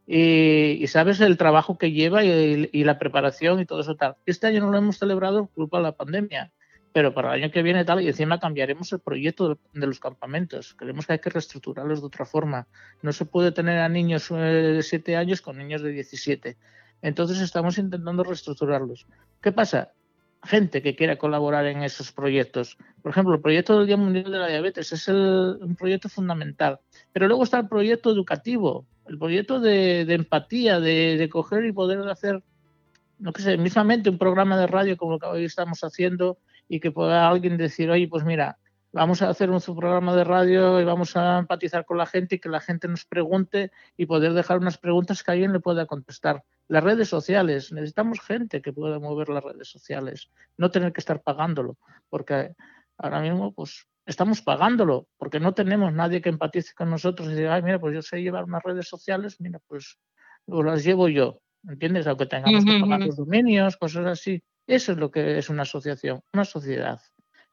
Y, sabes el trabajo que lleva y, la preparación y todo eso tal. Este año no lo hemos celebrado por culpa de la pandemia, pero para el año que viene tal, y encima cambiaremos el proyecto de, los campamentos. Creemos que hay que reestructurarlos de otra forma. No se puede tener a niños eh, de 7 años con niños de 17. Entonces estamos intentando reestructurarlos. ¿Qué pasa? Gente que quiera colaborar en esos proyectos. Por ejemplo, el proyecto del Día Mundial de la Diabetes es un proyecto fundamental. Pero luego está el proyecto educativo, el proyecto de, empatía, de, coger y poder hacer, no que sé, mismamente un programa de radio como lo que hoy estamos haciendo y que pueda alguien decir, oye, pues mira, vamos a hacer un programa de radio y vamos a empatizar con la gente y que la gente nos pregunte y poder dejar unas preguntas que alguien le pueda contestar las redes sociales, necesitamos gente que pueda mover las redes sociales, no tener que estar pagándolo, porque ahora mismo pues estamos pagándolo, porque no tenemos nadie que empatice con nosotros y diga, ay, mira, pues yo sé llevar unas redes sociales, mira, pues las llevo yo, ¿entiendes? Aunque tengamos que pagar los dominios, cosas así. Eso es lo que es una asociación, una sociedad,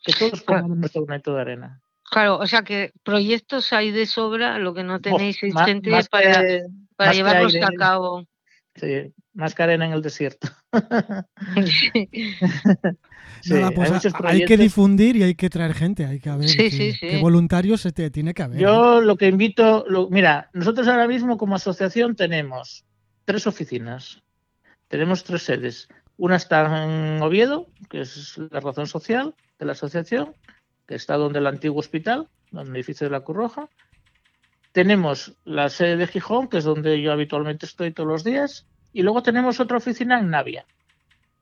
que todos pongan nuestro granito de arena. Claro, o sea que proyectos hay de sobra, lo que no tenéis es gente para, para llevarlos a cabo. Sí, más que arena en el desierto. [laughs] Pues hay, que difundir y hay que traer gente, hay que haber que, voluntarios se tiene que haber. Yo lo que invito, mira, nosotros ahora mismo como asociación tenemos tres oficinas, tenemos tres sedes. Una está en Oviedo, que es la razón social de la asociación, que está donde el antiguo hospital, donde el edificio de la Cruz Roja. Tenemos la sede de Gijón, que es donde yo habitualmente estoy todos los días, y luego tenemos otra oficina en Navia,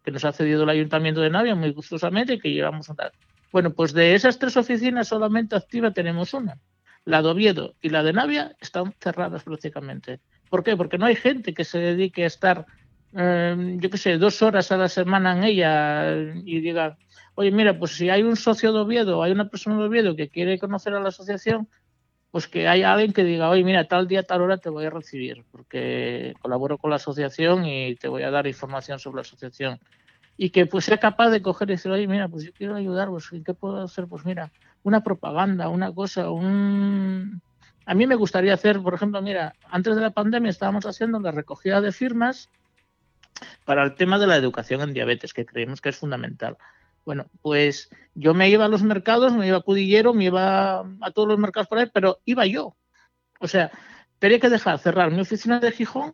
que nos ha cedido el ayuntamiento de Navia muy gustosamente que llevamos a dar. Bueno, pues de esas tres oficinas solamente activa tenemos una. La de Oviedo y la de Navia están cerradas prácticamente. ¿Por qué? Porque no hay gente que se dedique a estar, em, yo qué sé, dos horas a la semana en ella y diga, oye, mira, pues si hay un socio de Oviedo, hay una persona de Oviedo que quiere conocer a la asociación, pues que haya alguien que diga, oye, mira, tal día, tal hora te voy a recibir, porque colaboro con la asociación y te voy a dar información sobre la asociación. Y que pues sea capaz de coger y decir, oye, mira, pues yo quiero ayudar, pues ¿qué puedo hacer? Pues mira, una propaganda, una cosa, un... A mí me gustaría hacer, por ejemplo, mira, antes de la pandemia estábamos haciendo la recogida de firmas para el tema de la educación en diabetes, que creemos que es fundamental. Bueno, pues yo me iba a los mercados, me iba a Cudillero, me iba a todos los mercados por ahí, pero iba yo. O sea, tenía que dejar cerrar mi oficina de Gijón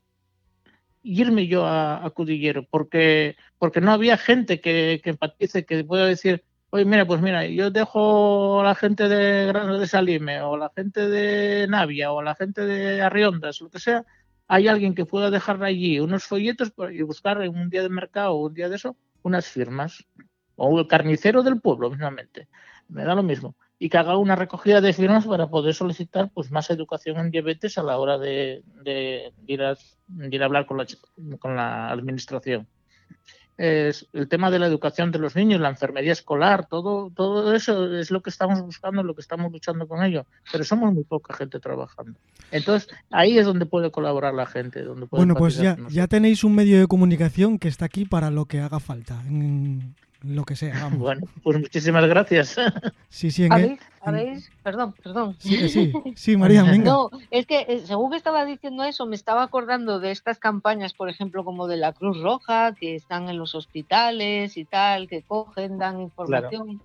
y irme yo a, Cudillero, porque, porque no había gente que, que empatice, que pueda decir, oye, mira, pues mira, yo dejo a la gente de Grano de Salime, o la gente de Navia, o la gente de Arriondas, lo que sea, hay alguien que pueda dejar allí unos folletos y buscar en un día de mercado o un día de eso unas firmas o el carnicero del pueblo mismamente, me da lo mismo, y que haga una recogida de firmas para poder solicitar pues más educación en diabetes a la hora de, ir, a, ir, a, hablar con la, con la administración. Es el tema de la educación de los niños, la enfermería escolar, todo, todo eso es lo que estamos buscando, lo que estamos luchando con ello, pero somos muy poca gente trabajando. Entonces, ahí es donde puede colaborar la gente. Donde bueno, pues ya, ya tenéis un medio de comunicación que está aquí para lo que haga falta. En, lo que sea. Vamos. Bueno, pues muchísimas gracias. [laughs] Sí, sí, en ¿Habéis, ¿Habéis? Perdón, perdón. Sí, sí, [laughs] sí, María, venga. No, es que eh, según que estaba diciendo eso, me estaba acordando de estas campañas, por ejemplo, como de la Cruz Roja, que están en los hospitales y tal, que cogen, dan información.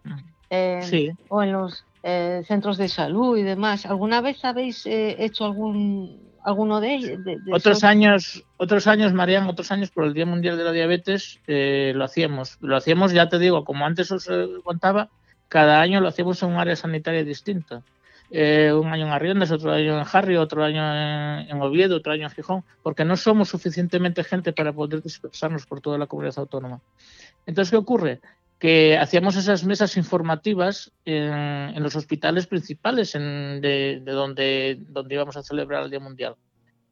Eh, Sí. O en los eh, centros de salud y demás. ¿Alguna vez habéis eh, hecho algún alguno de ellos? de- de Otros esos? años, otros años, Marian, otros años por el Día Mundial de la Diabetes eh, lo hacíamos. Lo hacíamos, ya te digo, como antes os eh, contaba, cada año lo hacíamos en un área sanitaria distinta. Eh, un año en Arriendas, otro año en Harry, otro año en, en Oviedo, otro año en Gijón, porque no somos suficientemente gente para poder dispersarnos por toda la comunidad autónoma. Entonces, ¿qué ocurre? Que hacíamos esas mesas informativas en, los hospitales principales en- de, de donde, donde íbamos a celebrar el Día Mundial.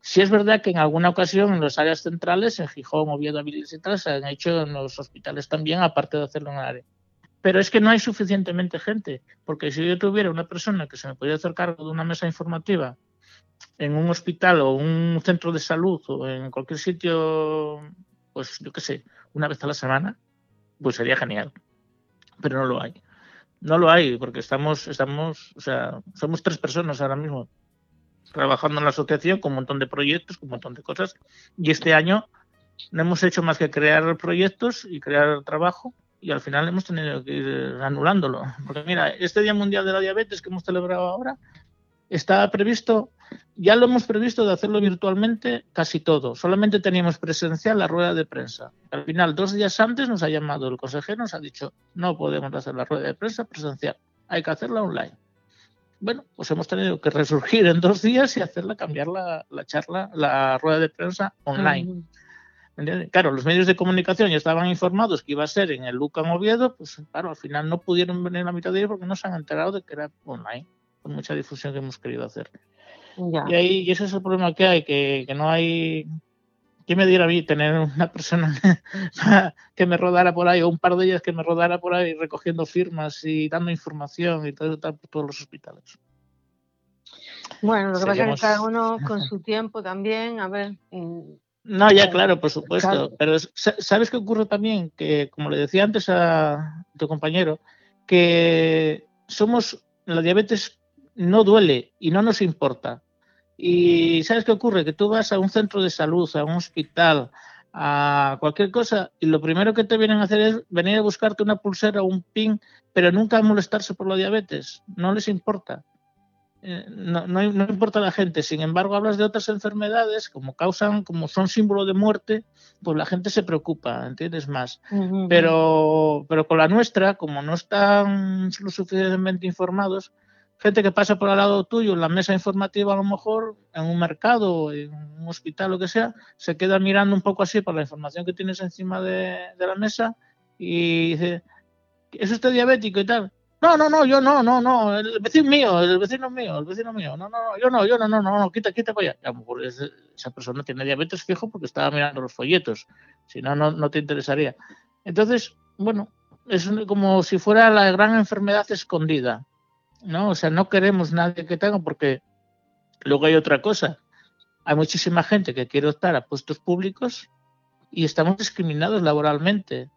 Sí es verdad que en alguna ocasión en las áreas centrales, en Gijón, Oviedo, Avilés y tal, se han hecho en los hospitales también, aparte de hacerlo en el área. Pero es que no hay suficientemente gente, porque si yo tuviera una persona que se me pudiera hacer cargo de una mesa informativa en un hospital o un centro de salud o en cualquier sitio, pues yo qué sé, una vez a la semana, pues sería genial. Pero no lo hay. No lo hay, porque estamos, estamos, o sea, somos tres personas ahora mismo trabajando en la asociación con un montón de proyectos, con un montón de cosas. Y este año no hemos hecho más que crear proyectos y crear trabajo y al final hemos tenido que ir anulándolo. Porque mira, este Día Mundial de la Diabetes que hemos celebrado ahora está previsto, ya lo hemos previsto de hacerlo virtualmente casi todo. Solamente teníamos presencial la rueda de prensa. Al final, dos días antes nos ha llamado el consejero, nos ha dicho, no podemos hacer la rueda de prensa presencial, hay que hacerla online. Bueno, pues hemos tenido que resurgir en dos días y hacerla cambiar la, la charla, la rueda de prensa online. Claro, los medios de comunicación ya estaban informados que iba a ser en el Luca en Oviedo, pues claro, al final no pudieron venir la mitad de ellos porque no se han enterado de que era online, con mucha difusión que hemos querido hacer. Ya. Y ahí y ese es el problema que hay, que, que no hay... ¿Quién me diera a mí tener una persona [laughs] que me rodara por ahí, o un par de ellas que me rodara por ahí recogiendo firmas y dando información y todo tal por todos los hospitales? Bueno, lo que pasa es que cada uno [laughs] con su tiempo también, a ver. No, ya claro, por supuesto. Claro. Pero es- sa- ¿sabes qué ocurre también? Que, como le decía antes a tu compañero, que somos, la diabetes no duele y no nos importa. Y ¿sabes qué ocurre? Que tú vas a un centro de salud, a un hospital, a cualquier cosa, y lo primero que te vienen a hacer es venir a buscarte una pulsera o un pin, pero nunca molestarse por la diabetes. No les importa. Eh, no, no, no importa a la gente. Sin embargo, hablas de otras enfermedades como causan, como son símbolo de muerte, pues la gente se preocupa, ¿entiendes? Más. Pero, pero con la nuestra, como no están lo suficientemente informados, gente que pasa por al lado tuyo en la mesa informativa, a lo mejor en un mercado, en un hospital, lo que sea, se queda mirando un poco así por la información que tienes encima de, la mesa y dice, ¿es usted diabético y tal? No, no, no, yo no, no, no, el vecino mío, el vecino mío, el vecino mío, no, no, no, yo no, yo no, no, no, no, quita, quita para allá. Esa persona tiene diabetes fijo porque estaba mirando los folletos, si no, no, no te interesaría. Entonces, bueno, es como si fuera la gran enfermedad escondida, ¿no? O sea, no queremos nadie que tenga porque luego hay otra cosa. Hay muchísima gente que quiere optar a puestos públicos y estamos discriminados laboralmente.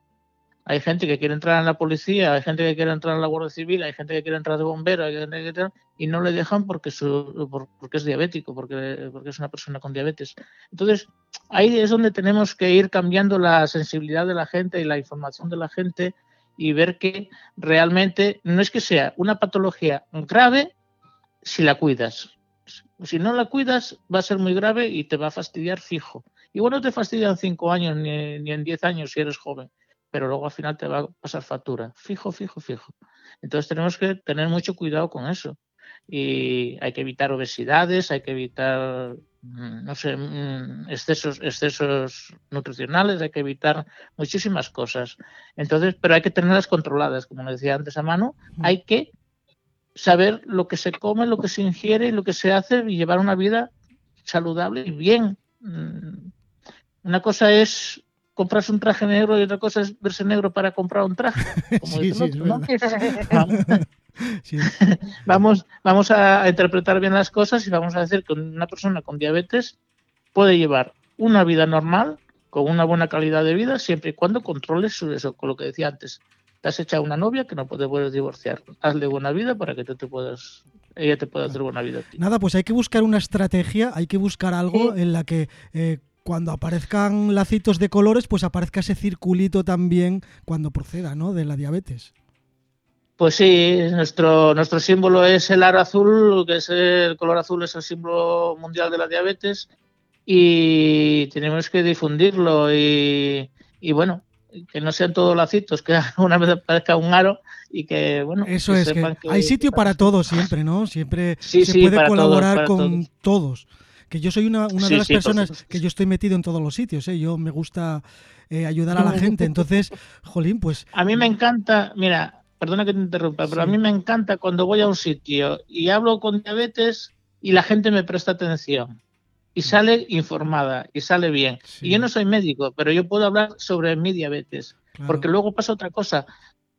Hay gente que quiere entrar en la policía, hay gente que quiere entrar en la Guardia Civil, hay gente que quiere entrar de bombero, hay gente que quiere- y no le dejan porque, su, por- porque es diabético, porque, porque es una persona con diabetes. Entonces, ahí es donde tenemos que ir cambiando la sensibilidad de la gente y la información de la gente y ver que realmente no es que sea una patología grave si la cuidas. Si no la cuidas, va a ser muy grave y te va a fastidiar fijo. Igual no te fastidia en cinco años ni, ni en diez años si eres joven, pero luego al final te va a pasar factura. Fijo, fijo, fijo. Entonces tenemos que tener mucho cuidado con eso. Y hay que evitar obesidades, hay que evitar, no sé, mm, excesos, excesos nutricionales, hay que evitar muchísimas cosas. Entonces, pero hay que tenerlas controladas, como decía antes a mano, hay que saber lo que se come, lo que se ingiere y lo que se hace y llevar una vida saludable y bien. Mm, Una cosa es comprarse un traje negro y otra cosa es verse negro para comprar un traje. [laughs] Como Sí, sí, otro, ¿no? [laughs] [laughs] Sí. Vamos, vamos a, a interpretar bien las cosas y vamos a decir que una persona con diabetes puede llevar una vida normal, con una buena calidad de vida, siempre y cuando controle su, eso, con lo que decía antes, te has echado una novia que no puedes divorciar. Hazle buena vida para que tú te puedas ella te pueda hacer buena vida. Nada, pues hay que buscar una estrategia, hay que buscar algo en la que eh, cuando aparezcan lacitos de colores, pues aparezca ese circulito también cuando proceda, ¿no? De la diabetes. Pues sí, nuestro, nuestro símbolo es el aro azul, que es el color azul, es el símbolo mundial de la diabetes y tenemos que difundirlo y, bueno, que no sean todos lacitos, que [laughs] una vez aparezca un aro y que, bueno, eso es, que, hay sitio para todos siempre, ¿no? Siempre se puede colaborar con todos. Que yo soy una, de las personas que yo estoy metido en todos los sitios, ¿eh? Yo me gusta eh, ayudar a la gente, entonces, jolín, pues... A mí me encanta, mira, perdona que te interrumpa, pero a mí me encanta cuando voy a un sitio y hablo con diabetes y la gente me presta atención y mm. sale informada y sale bien. Y yo no soy médico, pero yo puedo hablar sobre mi diabetes, porque luego pasa otra cosa.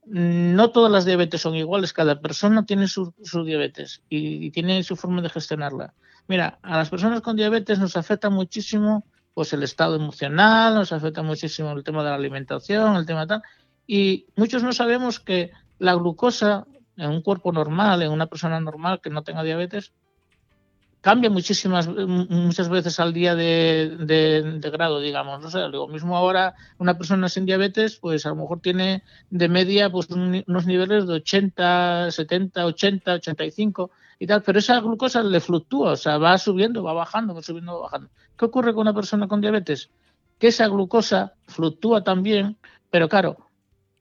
No todas las diabetes son iguales, cada persona tiene su, diabetes y, tiene su forma de gestionarla. Mira, a las personas con diabetes nos afecta muchísimo pues el estado emocional, nos afecta muchísimo el tema de la alimentación, el tema tal, y muchos no sabemos que la glucosa en un cuerpo normal, en una persona normal que no tenga diabetes, cambia muchísimas muchas veces al día de, grado, digamos. No sé, lo mismo ahora una persona sin diabetes, pues a lo mejor tiene de media pues unos niveles de 80, 70, 80, 85 y tal, pero esa glucosa le fluctúa, o sea, va subiendo, va bajando, va subiendo, va bajando. ¿Qué ocurre con una persona con diabetes? Que esa glucosa fluctúa también, pero claro,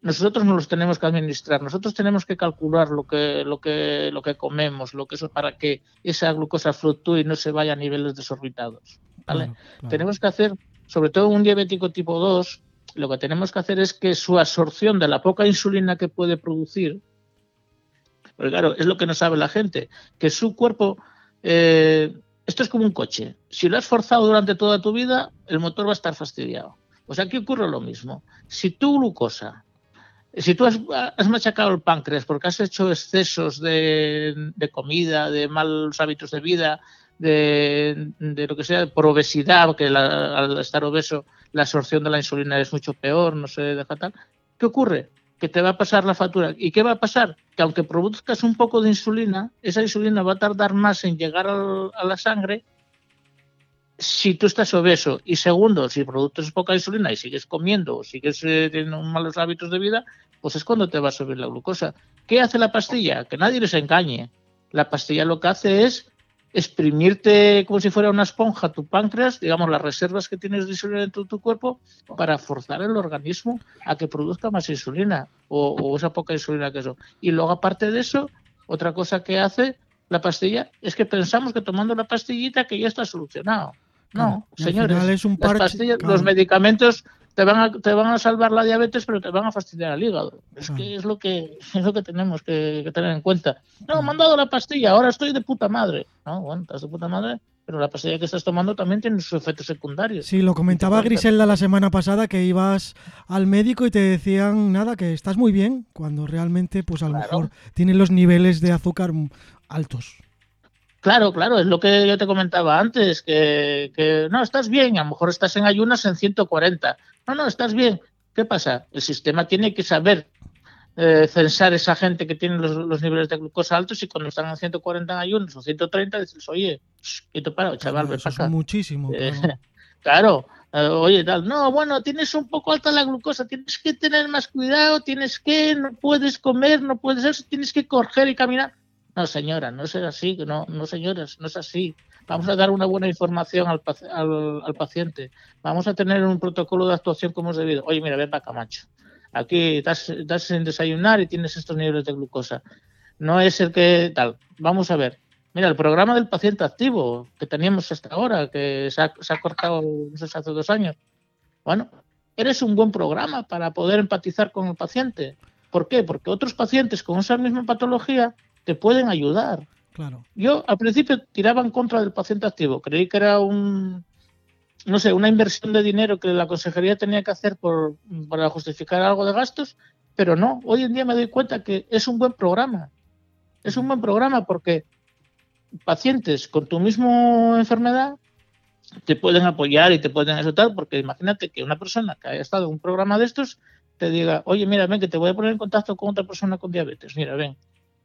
nosotros no los tenemos que administrar, nosotros tenemos que calcular lo que, lo que, lo que comemos, lo que eso para que esa glucosa fluctúe y no se vaya a niveles desorbitados. ¿vale? Tenemos que hacer, sobre todo un diabético tipo 2, lo que tenemos que hacer es que su absorción de la poca insulina que puede producir, claro, es lo que no sabe la gente, que su cuerpo, eh, esto es como un coche, si lo has forzado durante toda tu vida, el motor va a estar fastidiado. Pues aquí ocurre lo mismo. Si tu glucosa si tú has, machacado el páncreas porque has hecho excesos de, comida, de malos hábitos de vida, de, lo que sea, por obesidad, porque al estar obeso la absorción de la insulina es mucho peor, no se deja tal, ¿qué ocurre? Que te va a pasar la factura. ¿Y qué va a pasar? Que aunque produzcas un poco de insulina, esa insulina va a tardar más en llegar a la sangre si tú estás obeso y segundo, si produces poca insulina y sigues comiendo o sigues eh, teniendo malos hábitos de vida, pues es cuando te va a subir la glucosa. ¿Qué hace la pastilla? Que nadie les engañe. La pastilla lo que hace es exprimirte como si fuera una esponja tu páncreas, digamos, las reservas que tienes de insulina en tu, cuerpo, para forzar el organismo a que produzca más insulina o, o esa poca insulina que eso. Y luego, aparte de eso, otra cosa que hace la pastilla es que pensamos que tomando la pastillita que ya está solucionado. No, señores, los medicamentos te van, a, te van a salvar la diabetes, pero te van a fastidiar el hígado. Es que es lo que [laughs] es lo que tenemos que, tener en cuenta. No, me han dado la pastilla, ahora estoy de puta madre. No, bueno, estás de puta madre, pero la pastilla que estás tomando también tiene sus efectos secundarios. Sí, lo comentaba Griselda la semana pasada que ibas al médico y te decían nada, que estás muy bien, cuando realmente, pues a lo mejor tienen los niveles de azúcar altos. Claro, claro, es lo que yo te comentaba antes, que, no, estás bien, a lo mejor estás en ayunas en 140. No, no, estás bien. ¿Qué pasa? El sistema tiene que saber eh, censar esa gente que tiene los, niveles de glucosa altos y cuando están en 140 en ayunas o 130 dices, oye, ¿qué te para, chaval? me pasa. muchísimo. Eh, [laughs] claro, eh, oye, tal, no, bueno, tienes un poco alta la glucosa, tienes que tener más cuidado, tienes que, no puedes comer, no puedes eso, tienes que correr y caminar. No, señora, no es así, no, no señoras, no es así. Vamos a dar una buena información al, paciente. Vamos a tener un protocolo de actuación como es debido. Oye, mira, ven para Camacho. Aquí estás, estás sin desayunar y tienes estos niveles de glucosa. No es el que tal. Vamos a ver. Mira, el programa del paciente activo que teníamos hasta ahora, que se ha, se ha cortado no sé, hace dos años. Bueno, eres un buen programa para poder empatizar con el paciente. ¿Por qué? Porque otros pacientes con esa misma patología te pueden ayudar. Claro. Yo al principio tiraba en contra del paciente activo, creí que era un, no sé, una inversión de dinero que la consejería tenía que hacer por, para justificar algo de gastos, pero no, hoy en día me doy cuenta que es un buen programa. Es un buen programa porque pacientes con tu misma enfermedad te pueden apoyar y te pueden azotar, porque imagínate que una persona que haya estado en un programa de estos te diga, oye, mira, ven, que te voy a poner en contacto con otra persona con diabetes. Mira, ven.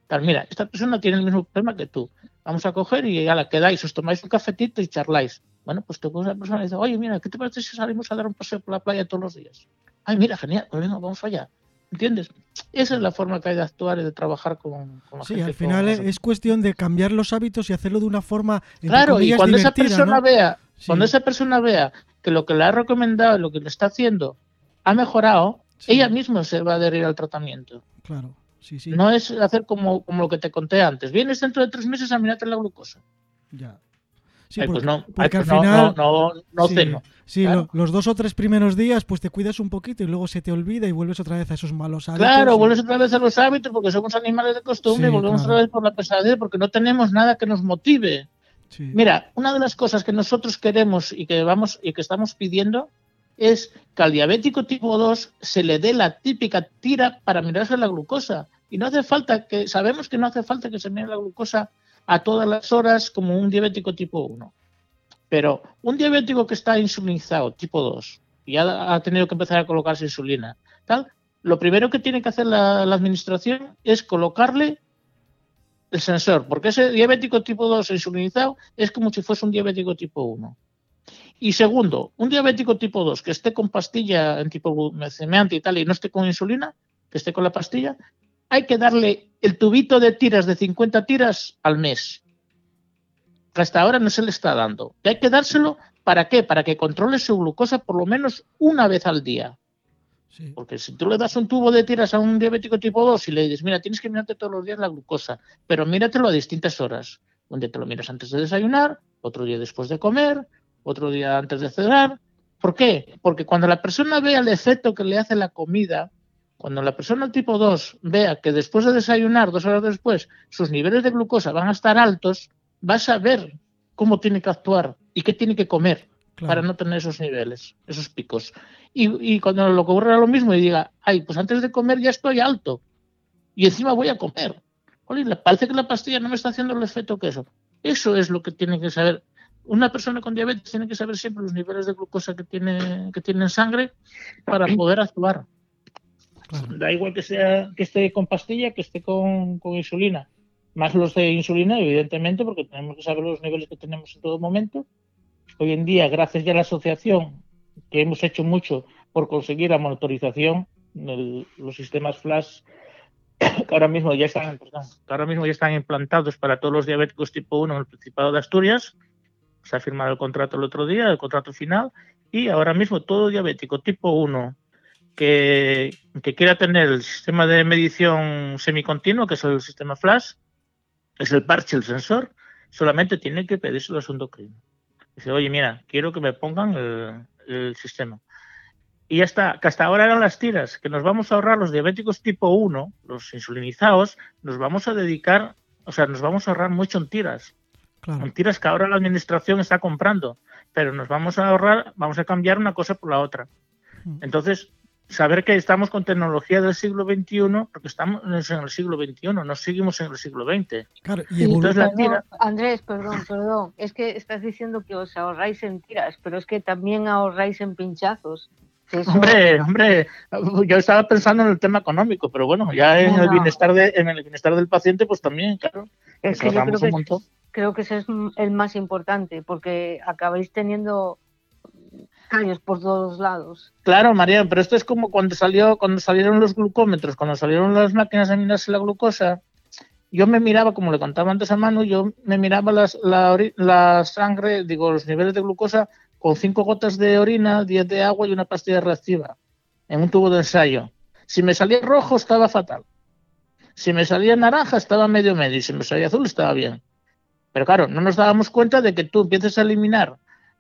Tal, mira, esta persona tiene el mismo problema que tú. Vamos a coger y ya la quedáis, os tomáis un cafetito y charláis. Bueno, pues te coges a la persona y dice, oye, mira, ¿qué te parece si salimos a dar un paseo por la playa todos los días? Ay, mira, genial, pues venga, vamos allá. ¿Entiendes? Esa es la forma que hay de actuar y de trabajar con, con la Sí, gente. al con final es cuestión de cambiar los hábitos y hacerlo de una forma. Claro, y cuando esa persona ¿no? vea, Sí. cuando esa persona vea que lo que le ha recomendado, lo que le está haciendo, ha mejorado, Sí. ella misma se va a adherir al tratamiento. Claro, sí, sí. No es hacer como, como lo que te conté antes. Vienes dentro de tres meses a mirarte la glucosa. Ya. Sí, Ay, porque, pues no, ay, porque pues al no, final. no, no, no sí, ceno. sí, claro. lo- los dos o tres primeros días, pues te cuidas un poquito y luego se te olvida y vuelves otra vez a esos malos hábitos. Claro, vuelves otra vez a los hábitos porque somos animales de costumbre Sí, y volvemos claro. otra vez por la pesadez porque no tenemos nada que nos motive. sí. Mira, una de las cosas que nosotros queremos y que vamos y que estamos pidiendo es que al diabético tipo 2 se le dé la típica tira para mirarse la glucosa. Y no hace falta que, sabemos que no hace falta que se mire la glucosa a todas las horas como un diabético tipo 1. Pero un diabético que está insulinizado, tipo 2, y ha tenido que empezar a colocarse insulina, tal, lo primero que tiene que hacer la, administración es colocarle el sensor, porque ese diabético tipo 2 insulinizado es como si fuese un diabético tipo 1. Y segundo, un diabético tipo 2 que esté con pastilla en tipo semeante y tal y no esté con insulina, que esté con la pastilla, hay que darle el tubito de tiras de 50 tiras al mes. Que hasta ahora no se le está dando. Y hay que dárselo ¿para qué? Para que controle su glucosa por lo menos una vez al día. sí. Porque si tú le das un tubo de tiras a un diabético tipo 2 y le dices, mira, tienes que mirarte todos los días la glucosa, pero míratelo a distintas horas. Un día te lo miras antes de desayunar, otro día después de comer, otro día antes de cenar. ¿Por qué? Porque cuando la persona vea el efecto que le hace la comida, cuando la persona tipo 2 vea que después de desayunar, dos horas después, sus niveles de glucosa van a estar altos, va a saber cómo tiene que actuar y qué tiene que comer claro. para no tener esos niveles, esos picos. Y, y cuando lo ocurra lo mismo y diga, ay, pues antes de comer ya estoy alto y encima voy a comer. Oye, le parece que la pastilla no me está haciendo el efecto que eso. Eso es lo que tiene que saber. Una persona con diabetes tiene que saber siempre los niveles de glucosa que tiene, que tiene en sangre para [clears throat] poder actuar. Claro. Da igual que sea que esté con pastilla, que esté con, con insulina. Más los de insulina, evidentemente, porque tenemos que saber los niveles que tenemos en todo momento. Hoy en día, gracias ya a la asociación, que hemos hecho mucho por conseguir la monitorización, el- los sistemas flash [coughs] que ahora mismo ya están, perdón, que ahora mismo ya están implantados para todos los diabéticos tipo 1 en el Principado de Asturias. Se ha firmado el contrato el otro día, el contrato final, y ahora mismo todo diabético tipo 1 que, que quiera tener el sistema de medición semicontinuo, que es el sistema flash, es el parche, el sensor, solamente tiene que pedírselo a su endocrino. Dice, oye, mira, quiero que me pongan el, el sistema. Y ya está, que hasta ahora eran las tiras, que nos vamos a ahorrar los diabéticos tipo 1, los insulinizados, nos vamos a dedicar, o sea, nos vamos a ahorrar mucho en tiras, claro. en tiras que ahora la administración está comprando, pero nos vamos a ahorrar, vamos a cambiar una cosa por la otra. Mm. Entonces, saber que estamos con tecnología del siglo XXI, porque estamos en el siglo XXI, no seguimos en el siglo XX. Claro, y entonces la perdón, tira- Andrés, perdón, perdón. Es que estás diciendo que os ahorráis en tiras, pero es que también ahorráis en pinchazos. Eso- Hombre, hombre, yo estaba pensando en el tema económico, pero bueno, ya en No, el bienestar de, en el bienestar del paciente, pues también, claro, es que yo creo un que, montón. creo que ese es el más importante, porque acabáis teniendo por todos lados. Claro, María, pero esto es como cuando salió, cuando salieron los glucómetros, cuando salieron las máquinas de mirarse la glucosa, yo me miraba, como le contaba antes a Manu, yo me miraba las- la, sangre, digo, los niveles de glucosa con cinco gotas de orina, 10 de agua y una pastilla reactiva en un tubo de ensayo. Si me salía rojo estaba fatal. Si me salía naranja estaba medio medio y si me salía azul estaba bien. Pero claro, no nos dábamos cuenta de que tú empieces a eliminar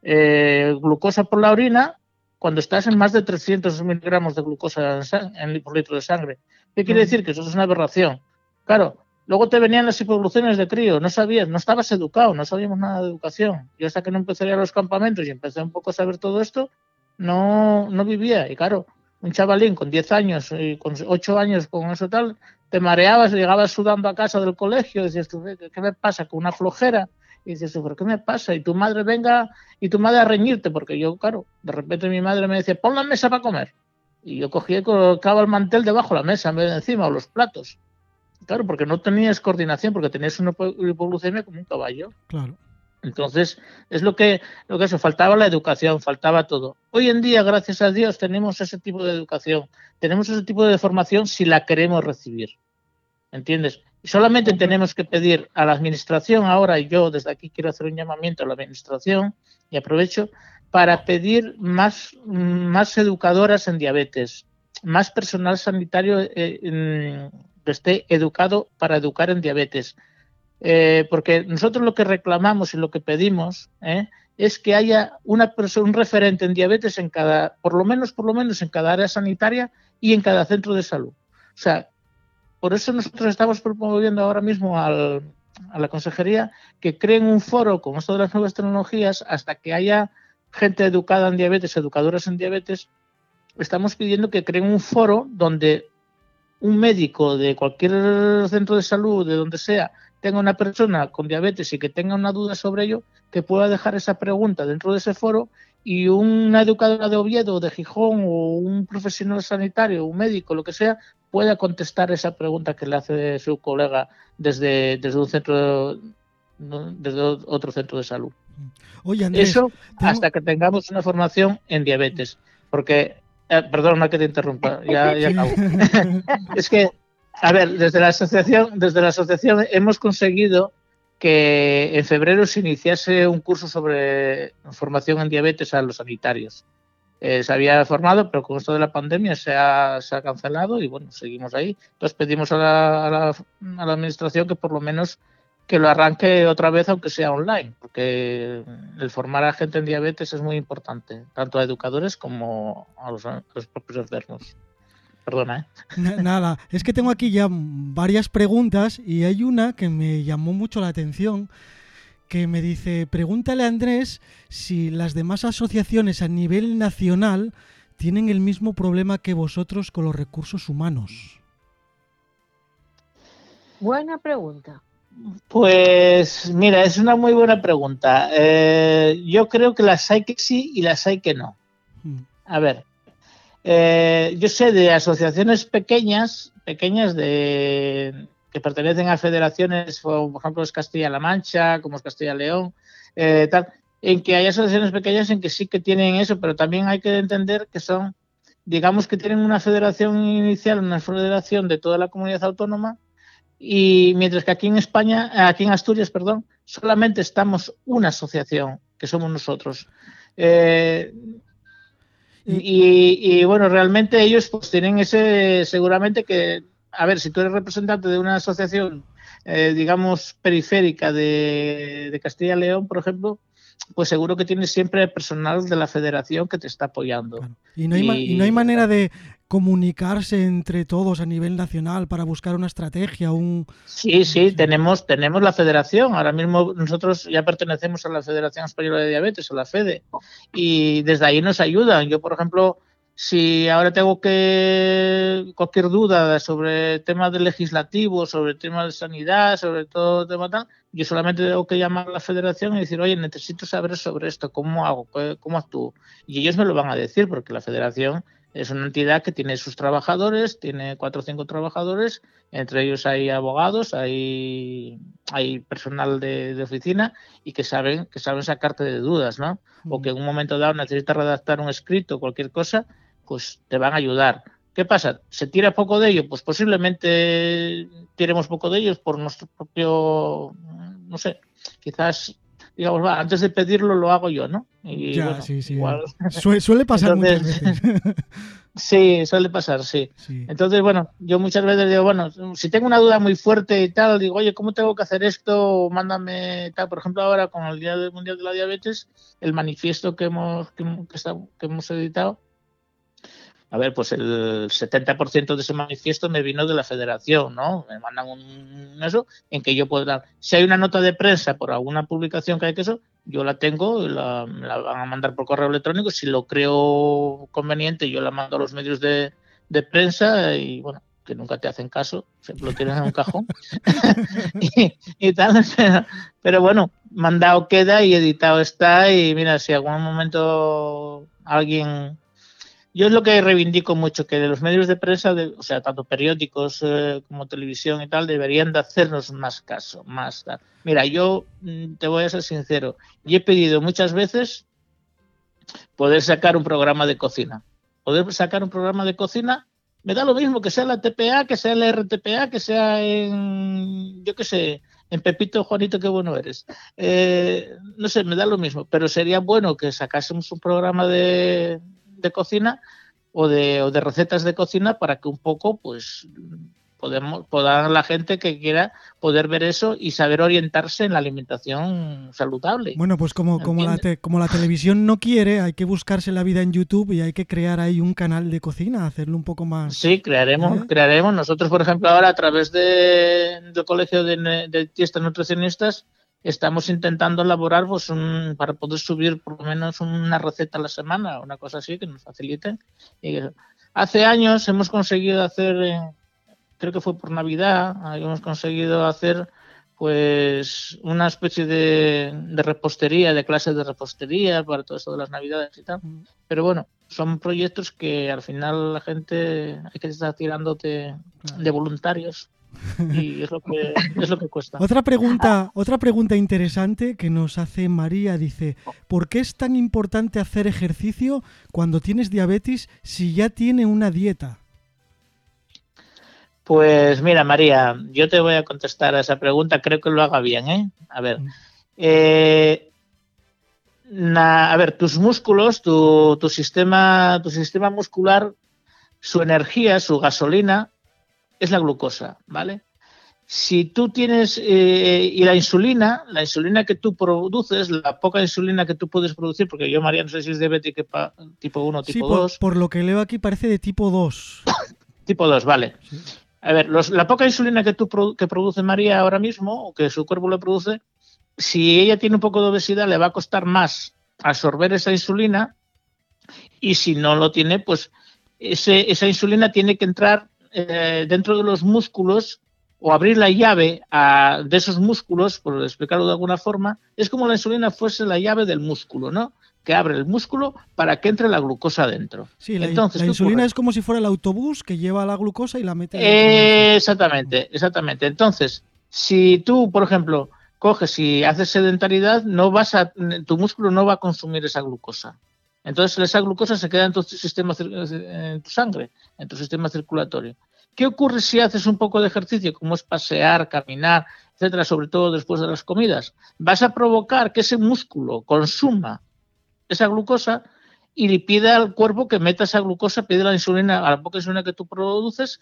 eh, glucosa por la orina cuando estás en más de 300 miligramos de glucosa en, por litro de sangre. ¿Qué quiere decir? Que eso es una aberración. Claro, luego te venían las hipoglucemias de crío, no sabías, no estabas educado, no sabíamos nada de educación. Yo hasta que no empecé a ir a los campamentos y empecé un poco a saber todo esto, no, no vivía. Y claro, un chavalín con 10 años y con 8 años con eso tal, te mareabas, llegabas sudando a casa del colegio, decías tú, ¿qué, qué me pasa? Con una flojera. Y dices ¿pero qué me pasa? Y tu madre venga y tu madre a reñirte, porque yo, claro, de repente mi madre me decía, pon la mesa para comer. Y yo cogía y colocaba el mantel debajo de la mesa en vez de encima, o los platos. Claro, porque no tenías coordinación, porque tenías una hipoglucemia como un caballo. Claro. Entonces, es lo que, lo que eso, faltaba la educación, faltaba todo. Hoy en día, gracias a Dios, tenemos ese tipo de educación, tenemos ese tipo de formación si la queremos recibir. ¿Entiendes? Solamente tenemos que pedir a la administración ahora, y yo desde aquí quiero hacer un llamamiento a la administración, y aprovecho, para pedir más, más educadoras en diabetes, más personal sanitario eh, que esté educado para educar en diabetes. Eh, porque nosotros lo que reclamamos y lo que pedimos eh, es que haya una persona, un referente en diabetes en cada, por lo menos, por lo menos en cada área sanitaria y en cada centro de salud. O sea, por eso nosotros estamos promoviendo ahora mismo a la consejería que creen un foro con esto de las nuevas tecnologías hasta que haya gente educada en diabetes, educadoras en diabetes. Estamos pidiendo que creen un foro donde un médico de cualquier centro de salud, de donde sea, tenga una persona con diabetes y que tenga una duda sobre ello, que pueda dejar esa pregunta dentro de ese foro y una educadora de Oviedo, de Gijón o un profesional sanitario, un médico, lo que sea, pueda contestar esa pregunta que le hace su colega desde, desde un centro desde otro centro de salud. Oye, Eso hasta que tengamos una formación en diabetes, porque eh, perdona que te interrumpa, [laughs] ya, ya acabo. [laughs] es que a ver, desde la asociación, desde la asociación hemos conseguido que en febrero se iniciase un curso sobre formación en diabetes a los sanitarios. Eh, se había formado, pero con esto de la pandemia se ha, se ha cancelado y bueno, seguimos ahí. Entonces pedimos a la, a, la, administración que por lo menos que lo arranque otra vez, aunque sea online, porque el formar a gente en diabetes es muy importante, tanto a educadores como a los, a los propios enfermos. Perdona, ¿eh? Nada, es que tengo aquí ya varias preguntas y hay una que me llamó mucho la atención que me dice, pregúntale a Andrés si las demás asociaciones a nivel nacional tienen el mismo problema que vosotros con los recursos humanos. Buena pregunta. Pues mira, es una muy buena pregunta. Eh, yo creo que las hay que sí y las hay que no. Hmm. A ver, eh, yo sé de asociaciones pequeñas, pequeñas de que pertenecen a federaciones, por ejemplo, es Castilla-La Mancha, como es Castilla-León, eh, tal, en que hay asociaciones pequeñas en que sí que tienen eso, pero también hay que entender que son, digamos que tienen una federación inicial, una federación de toda la comunidad autónoma, y mientras que aquí en España, aquí en Asturias, perdón, solamente estamos una asociación, que somos nosotros. Eh, y, bueno, realmente ellos pues tienen ese, seguramente que, a ver, si tú eres representante de una asociación, eh, digamos, periférica de, de Castilla y León, por ejemplo, pues seguro que tienes siempre personal de la federación que te está apoyando. Y, no hay y, no hay manera de comunicarse entre todos a nivel nacional para buscar una estrategia, un... Sí, sí, tenemos, tenemos la federación. Ahora mismo nosotros ya pertenecemos a la Federación Española de Diabetes, a la FEDE, y desde ahí nos ayudan. Yo, por ejemplo, si ahora tengo que cualquier duda sobre temas de legislativo, sobre temas de sanidad, sobre todo tema tal, yo solamente tengo que llamar a la federación y decir, oye, necesito saber sobre esto, ¿cómo hago? ¿Cómo actúo? Y ellos me lo van a decir, porque la federación es una entidad que tiene sus trabajadores, tiene cuatro o cinco trabajadores, entre ellos hay abogados, hay, hay personal de, oficina y que saben, que saben sacarte de dudas, ¿no? O que en un momento dado necesitas redactar un escrito, cualquier cosa, pues te van a ayudar. ¿Qué pasa? ¿Se tira poco de ello? Pues posiblemente tiremos poco de ellos por nuestro propio, no sé, quizás digamos, va, antes de pedirlo lo hago yo, ¿no? Y, ya, bueno, sí, sí. Igual... suele pasar Entonces, muchas veces. [laughs] sí, suele pasar, sí. sí. Entonces, bueno, yo muchas veces digo, bueno, si tengo una duda muy fuerte y tal, digo, oye, ¿cómo tengo que hacer esto? Mándame tal. Por ejemplo, ahora con el Día Mundial de la Diabetes, el manifiesto que hemos, que, que, está, que hemos editado, a ver, pues el 70% de ese manifiesto me vino de la federación, ¿no? Me mandan un eso en que yo puedo dar. Si hay una nota de prensa por alguna publicación que hay que eso, yo la tengo la, la van a mandar por correo electrónico. Si lo creo conveniente, yo la mando a los medios de, de prensa y bueno, que nunca te hacen caso, lo tienes en un cajón [laughs] y, tal. Pero bueno, mandado queda y editado está y mira, si algún momento alguien yo es lo que reivindico mucho, que de los medios de prensa, o sea, tanto periódicos eh, como televisión y tal, deberían de hacernos más caso, más. Mira, yo mm, te voy a ser sincero, y he pedido muchas veces poder sacar un programa de cocina. Poder sacar un programa de cocina, me da lo mismo que sea la TPA, que sea la RTPA, que sea en, yo qué sé, en Pepito, Juanito, qué bueno eres. Eh, no sé, me da lo mismo, pero sería bueno que sacásemos un programa de, cocina o de, o de, recetas de cocina para que un poco, pues, podemos, pueda la gente que quiera poder ver eso y saber orientarse en la alimentación saludable. Bueno, pues como, como, la, como la televisión no quiere, hay que buscarse la vida en YouTube y hay que crear ahí un canal de cocina, hacerlo un poco más. Sí, crearemos, ¿eh? crearemos. Nosotros, por ejemplo, ahora a través de, del Colegio de, de Nutricionistas, estamos intentando elaborar pues, un, para poder subir por lo menos una receta a la semana, una cosa así que nos facilite. Y hace años hemos conseguido hacer eh, creo que fue por Navidad, habíamos conseguido hacer pues una especie de, repostería, de clases de repostería para todo esto de las Navidades y tal. Pero bueno, son proyectos que al final la gente hay que estar tirando de, voluntarios y es lo que es lo que cuesta. Otra pregunta, otra pregunta interesante que nos hace María dice, ¿por qué es tan importante hacer ejercicio cuando tienes diabetes si ya tiene una dieta? Pues mira, María, yo te voy a contestar a esa pregunta, creo que lo haga bien, ¿eh? A ver. Eh, a ver, tus músculos, tu, sistema, tu sistema muscular, su energía, su gasolina, es la glucosa, ¿vale? Si tú tienes, eh, y la insulina, la insulina que tú produces, la poca insulina que tú puedes producir, porque yo, María, no sé si es diabética tipo 1 o tipo 2. Por, por, lo que leo aquí parece de tipo 2. [coughs] tipo 2, vale. A ver, la poca insulina que, tú, que produce María ahora mismo, o que su cuerpo le produce, si ella tiene un poco de obesidad, le va a costar más absorber esa insulina y si no lo tiene, pues esa insulina tiene que entrar eh, dentro de los músculos o abrir la llave de esos músculos, por explicarlo de alguna forma, es como la insulina fuese la llave del músculo, ¿no? que abre el músculo para que entre la glucosa dentro. Sí, la, Entonces, la insulina es como si fuera el autobús que lleva la glucosa y la mete. exactamente, exactamente. Entonces, si tú, por ejemplo, coges y haces sedentaridad, no vas a, tu músculo no va a consumir esa glucosa. Entonces esa glucosa se queda en tu sistema, en tu sangre, en tu sistema circulatorio. ¿Qué ocurre si haces un poco de ejercicio, como es pasear, caminar, etcétera, sobre todo después de las comidas? Vas a provocar que ese músculo consuma esa glucosa y le pide al cuerpo que meta esa glucosa, pide la insulina, a la poca insulina que tú produces,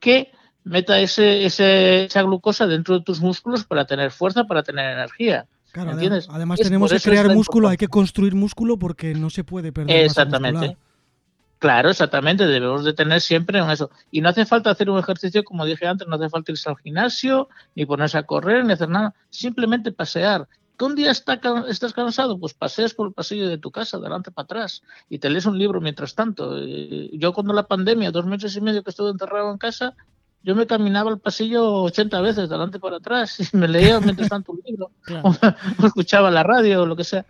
que meta ese, esa glucosa dentro de tus músculos para tener fuerza, para tener energía. Claro, además tenemos que crear músculo, hay que construir músculo porque no se puede perder. Exactamente. Claro, exactamente, debemos de tener siempre en eso. Y no hace falta hacer un ejercicio, como dije antes, no hace falta irse al gimnasio, ni ponerse a correr, ni hacer nada. Simplemente pasear un día estás cansado, pues paseas por el pasillo de tu casa, adelante para atrás, y te lees un libro mientras tanto. Yo cuando la pandemia, dos meses y medio que estuve encerrado en casa, yo me caminaba el pasillo 80 veces, de adelante para atrás, y me leía mientras tanto un libro, [laughs] o, [laughs] escuchaba la radio, o lo que sea.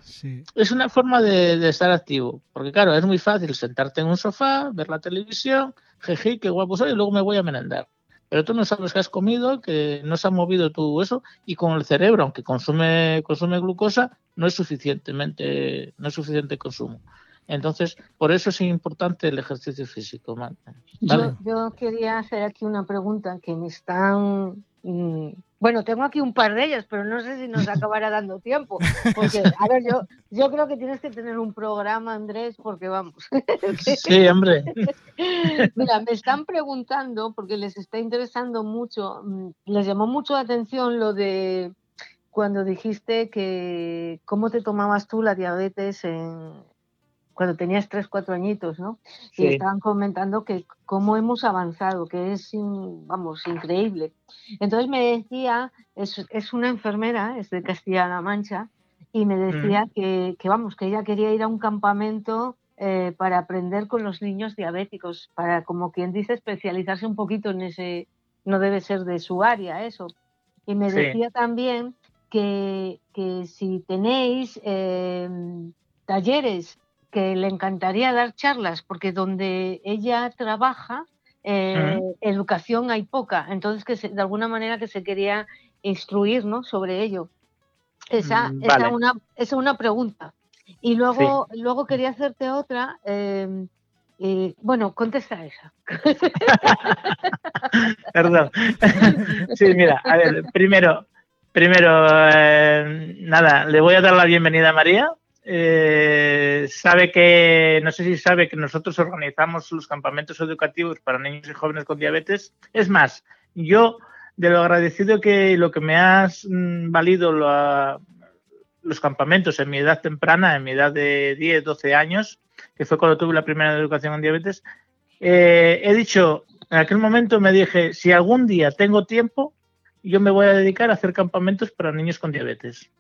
Es una forma de, de, estar activo, porque claro, es muy fácil sentarte en un sofá, ver la televisión, jeje, qué guapo soy, y luego me voy a merendar pero tú no sabes que has comido, que no se ha movido tu eso y con el cerebro, aunque consume consume glucosa, no es suficientemente no es suficiente consumo. Entonces, por eso es importante el ejercicio físico. Yo, quería hacer aquí una pregunta que me están mm, bueno, tengo aquí un par de ellas, pero no sé si nos [laughs] acabará dando tiempo. Porque, [laughs] a ver, yo, yo creo que tienes que tener un programa, Andrés, porque vamos. [laughs] Sí, hombre. Mira, me están preguntando, porque les está interesando mucho, mm, les llamó mucho la atención lo de cuando dijiste que cómo te tomabas tú la diabetes en, cuando tenías tres, cuatro añitos, ¿no? Y estaban comentando que cómo hemos avanzado, que es, vamos, increíble. Entonces me decía, es, es una enfermera, es de Castilla-La Mancha, y me decía que, que, vamos, que ella quería ir a un campamento eh, para aprender con los niños diabéticos, para, como quien dice, especializarse un poquito en ese, no debe ser de su área eso. Y me decía también que, que, si tenéis eh, talleres que le encantaría dar charlas, porque donde ella trabaja, eh, educación hay poca, entonces que de alguna manera que se quería instruir ¿no? sobre ello. Esa, mm, esa, una, es una pregunta. Y luego, luego quería hacerte otra. Em, bueno, contesta esa. [laughs] Perdón. [laughs] sí, mira, a ver, primero, primero, eh, nada, le voy a dar la bienvenida a María. Eh, sabe que, no sé si sabe que nosotros organizamos los campamentos educativos para niños y jóvenes con diabetes. Es más, yo de lo agradecido que lo que me has mm, valido los campamentos en mi edad temprana, en mi edad de 10, 12 años, que fue cuando tuve la primera educación en diabetes, eh, he dicho, en aquel momento me dije, si algún día tengo tiempo, yo me voy a dedicar a hacer campamentos para niños con diabetes.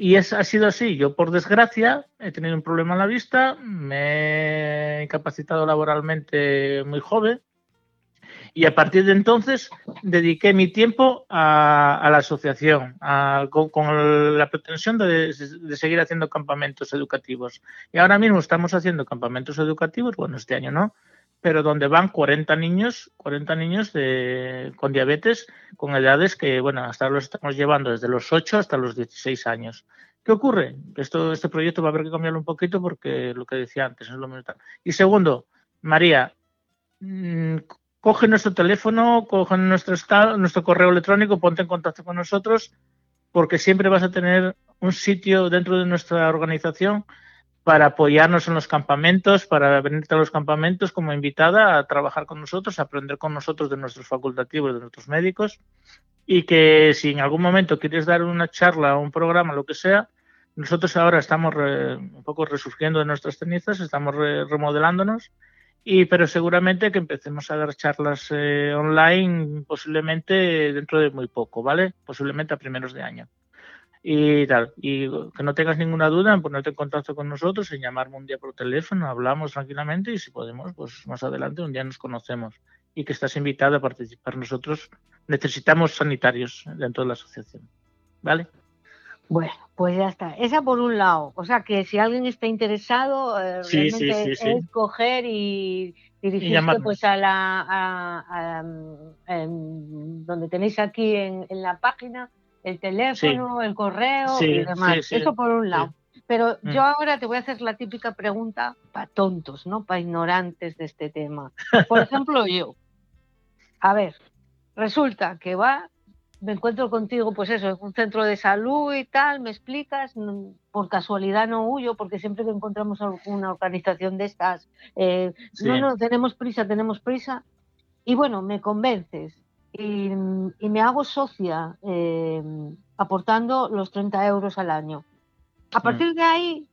Y es, ha sido así. Yo, por desgracia, he tenido un problema en la vista, me he incapacitado laboralmente muy joven y a partir de entonces dediqué mi tiempo a, la asociación, con, la pretensión de, seguir haciendo campamentos educativos. Y ahora mismo estamos haciendo campamentos educativos, bueno, este año no, pero donde van 40 niños, 40 niños con diabetes, con edades que, bueno, hasta los estamos llevando desde los 8 hasta los 16 años. ¿Qué ocurre? Esto, este proyecto va a haber que cambiarlo un poquito porque lo que decía antes es lo mismo. Y segundo, María, mm, coge nuestro teléfono, coge nuestro, nuestro correo electrónico, ponte en contacto con nosotros, porque siempre vas a tener un sitio dentro de nuestra organización para apoyarnos en los campamentos, para venirte a los campamentos como invitada a trabajar con nosotros, a aprender con nosotros de nuestros facultativos, de nuestros médicos, y que si en algún momento quieres dar una charla un programa, lo que sea, nosotros ahora estamos un poco resurgiendo de nuestras cenizas, estamos remodelándonos y, pero seguramente que empecemos a dar charlas eh, online posiblemente dentro de muy poco, ¿vale? Posiblemente a primeros de año. Y tal, y que no tengas ninguna duda en ponerte en contacto con nosotros, en llamarme un día por teléfono, hablamos tranquilamente y si podemos, pues más adelante un día nos conocemos y que estás invitada a participar. Nosotros necesitamos sanitarios dentro de la asociación, ¿vale? Bueno, pues ya está. Esa por un lado. O sea que si alguien está interesado, eh, realmente es coger y dirigirse pues a la em, donde tenéis aquí en, la página el teléfono, el correo y demás. Eso por un lado. Pero mm. yo ahora te voy a hacer la típica pregunta para tontos, ¿no? Para ignorantes de este tema. Por ejemplo, yo. A ver, resulta que va me encuentro contigo, pues eso, en un centro de salud y tal, me explicas, por casualidad no huyo, porque siempre que encontramos alguna organización de estas, eh, no, no, tenemos prisa, tenemos prisa, y bueno, me convences y, me hago socia eh, aportando los 30 euros al año. A partir de ahí,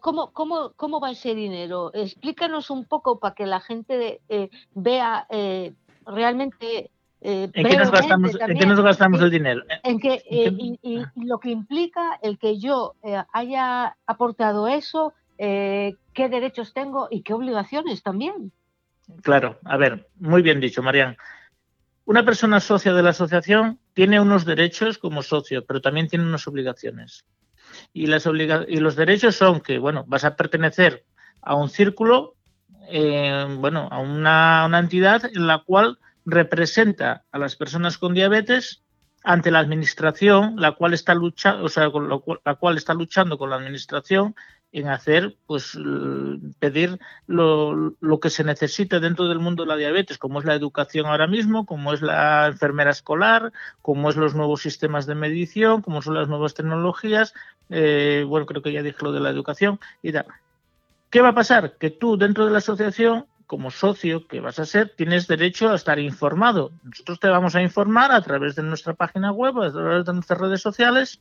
¿Cómo, cómo, ¿Cómo va ese dinero? Explícanos un poco para que la gente eh, vea realmente eh, ¿En, qué nos gastamos, el dinero? En que, eh, y, lo que implica el que yo eh, haya aportado eso, qué derechos tengo y qué obligaciones también. Claro, a ver, muy bien dicho, Marian. Una persona socia de la asociación tiene unos derechos como socio, pero también tiene unas obligaciones. Y, las los derechos son que, bueno, vas a pertenecer a un círculo, bueno, a una, entidad en la cual representa a las personas con diabetes ante la administración, la cual está luchando, o sea, la cual está luchando con la administración en hacer, pues, pedir lo, lo, que se necesita dentro del mundo de la diabetes, como es la educación ahora mismo, como es la enfermera escolar, como es los nuevos sistemas de medición, como son las nuevas tecnologías. Eh, bueno, creo que ya dije lo de la educación y tal. ¿Qué va a pasar? Que tú dentro de la asociación como socio que vas a ser, tienes derecho a estar informado. Nosotros te vamos a informar a través de nuestra página web, a través de nuestras redes sociales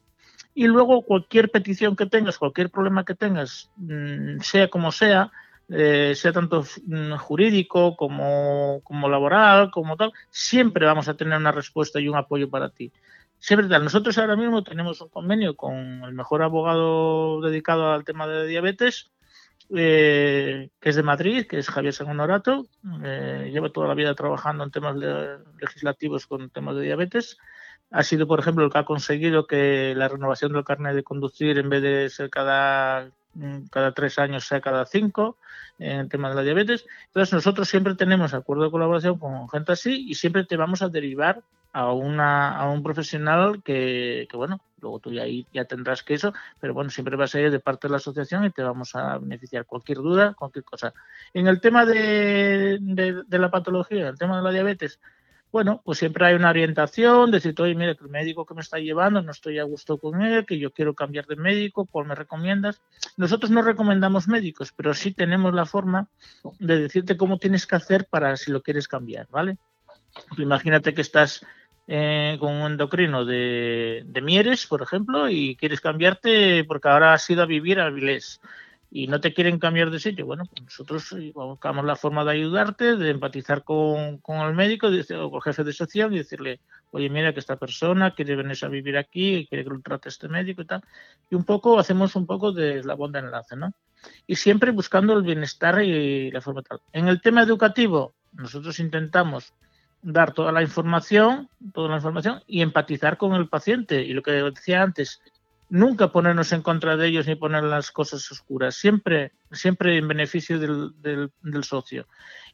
y luego cualquier petición que tengas, cualquier problema que tengas, mm, sea como sea, eh, sea tanto mm, jurídico como, como laboral, como tal, siempre vamos a tener una respuesta y un apoyo para ti. Siempre tal. Nosotros ahora mismo tenemos un convenio con el mejor abogado dedicado al tema de diabetes eh, que es de Madrid, que es Javier Sangonorato, eh, lleva toda la vida trabajando en temas legislativos con temas de diabetes. Ha sido, por ejemplo, el que ha conseguido que la renovación del carnet de conducir, en vez de ser cada mm, cada tres años sea cada cinco en el tema de la diabetes. Entonces nosotros siempre tenemos acuerdo de colaboración con gente así y siempre te vamos a derivar a, una, un profesional que, bueno, luego tú ya, ya tendrás que eso, pero bueno, siempre vas a ir de parte de la asociación y te vamos a beneficiar. Cualquier duda, cualquier cosa. En el tema de, de, la patología, el tema de la diabetes, bueno, pues siempre hay una orientación, decir, oye, mira, que el médico que me está llevando no estoy a gusto con él, que yo quiero cambiar de médico, ¿cuál me recomiendas? Nosotros no recomendamos médicos, pero sí tenemos la forma de decirte cómo tienes que hacer para si lo quieres cambiar, ¿vale? Imagínate que estás eh, con un endocrino de, Mieres, por ejemplo, y quieres cambiarte porque ahora has ido a vivir a Vilés y no te quieren cambiar de sitio, bueno, pues nosotros eh, buscamos la forma de ayudarte, de empatizar con, el médico o con el jefe de social y decirle, oye, mira que esta persona quiere venir a vivir aquí quiere que lo trate este médico y tal. Y un poco, hacemos un poco de la de enlace, ¿no? Y siempre buscando el bienestar y la forma tal. En el tema educativo, nosotros intentamos dar toda la información, toda la información y empatizar con el paciente. Y lo que decía antes, nunca ponernos en contra de ellos ni poner las cosas oscuras, siempre, siempre en beneficio del, del, socio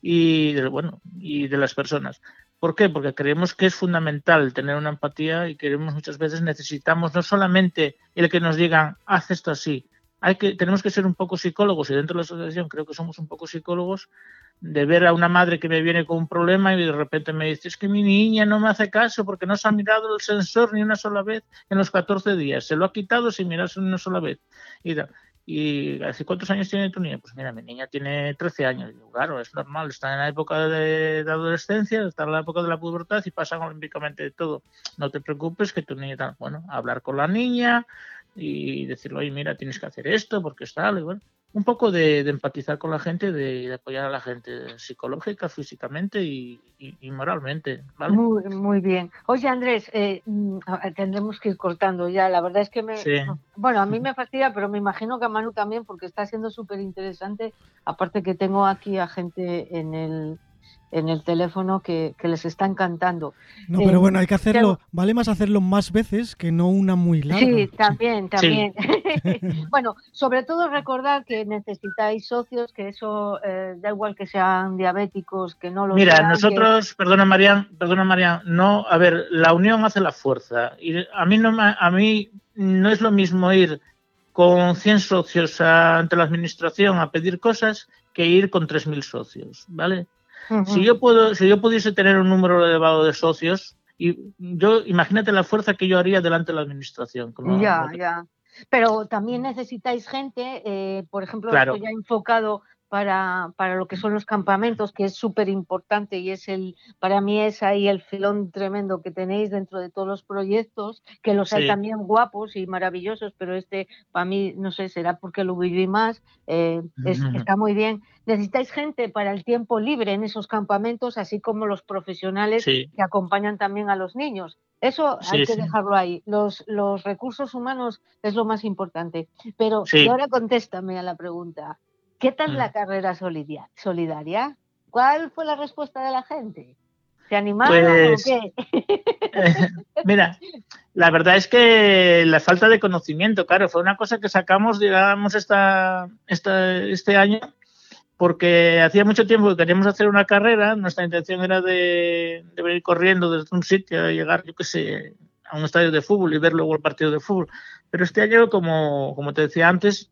y de, bueno, y de las personas. ¿Por qué? Porque creemos que es fundamental tener una empatía y queremos muchas veces necesitamos no solamente el que nos digan haz esto así, hay que, tenemos que ser un poco psicólogos y dentro de la asociación creo que somos un poco psicólogos de ver a una madre que me viene con un problema y de repente me dice, es que mi niña no me hace caso porque no se ha mirado el sensor ni una sola vez en los 14 días, se lo ha quitado sin mirarse una sola vez. Y, y ¿hace cuántos años tiene tu niña? Pues mira, mi niña tiene 13 años. claro, es normal, está en la época de, adolescencia, está en la época de la pubertad y pasa olímpicamente de todo. No te preocupes que tu niña está, bueno, hablar con la niña y decirle, oye, mira, tienes que hacer esto porque está, y bueno un poco de, empatizar con la gente, de, apoyar a la gente psicológica, físicamente y, moralmente. Muy, bien. Oye, Andrés, eh, mm, tendremos que ir cortando ya. La verdad es que me. Bueno, a mí me fastidia, pero me imagino que a Manu también, porque está siendo súper interesante. Aparte que tengo aquí a gente en el, en el teléfono que, les está encantando. No, pero bueno, hay que hacerlo, vale más hacerlo más veces que no una muy larga. Sí, también, también. [laughs] bueno, sobre todo recordar que necesitáis socios, que eso eh, da igual que sean diabéticos, que no lo Mira, nosotros, perdona Marian, perdona Marian, no, a ver, la unión hace la fuerza. Y a mí no, a mí no es lo mismo ir con 100 socios ante la administración a pedir cosas que ir con 3.000 socios, ¿vale? Si yo puedo, si yo pudiese tener un número elevado de socios, y yo imagínate la fuerza que yo haría delante de la administración. ya, ya. Pero también necesitáis gente, eh, por ejemplo, claro. ya enfocado para, para, lo que son los campamentos, que es súper importante y es el, para mí es ahí el filón tremendo que tenéis dentro de todos los proyectos, que los hay también guapos y maravillosos, pero este para mí, no sé, será porque lo viví más, eh, está muy bien necesitáis gente para el tiempo libre en esos campamentos, así como los profesionales que acompañan también a los niños. Eso hay que dejarlo ahí. Los, los, recursos humanos es lo más importante. Pero ahora contéstame a la pregunta. ¿Qué tal la carrera solidaria? ¿Cuál fue la respuesta de la gente? ¿Se animaron o pues, qué? [laughs] mira, la verdad es que la falta de conocimiento, claro, fue una cosa que sacamos, digamos, esta, esta, este año porque hacía mucho tiempo que queríamos hacer una carrera, nuestra intención era de, venir corriendo desde un sitio a llegar, yo qué sé, a un estadio de fútbol y ver luego el partido de fútbol. Pero este año, como, como te decía antes,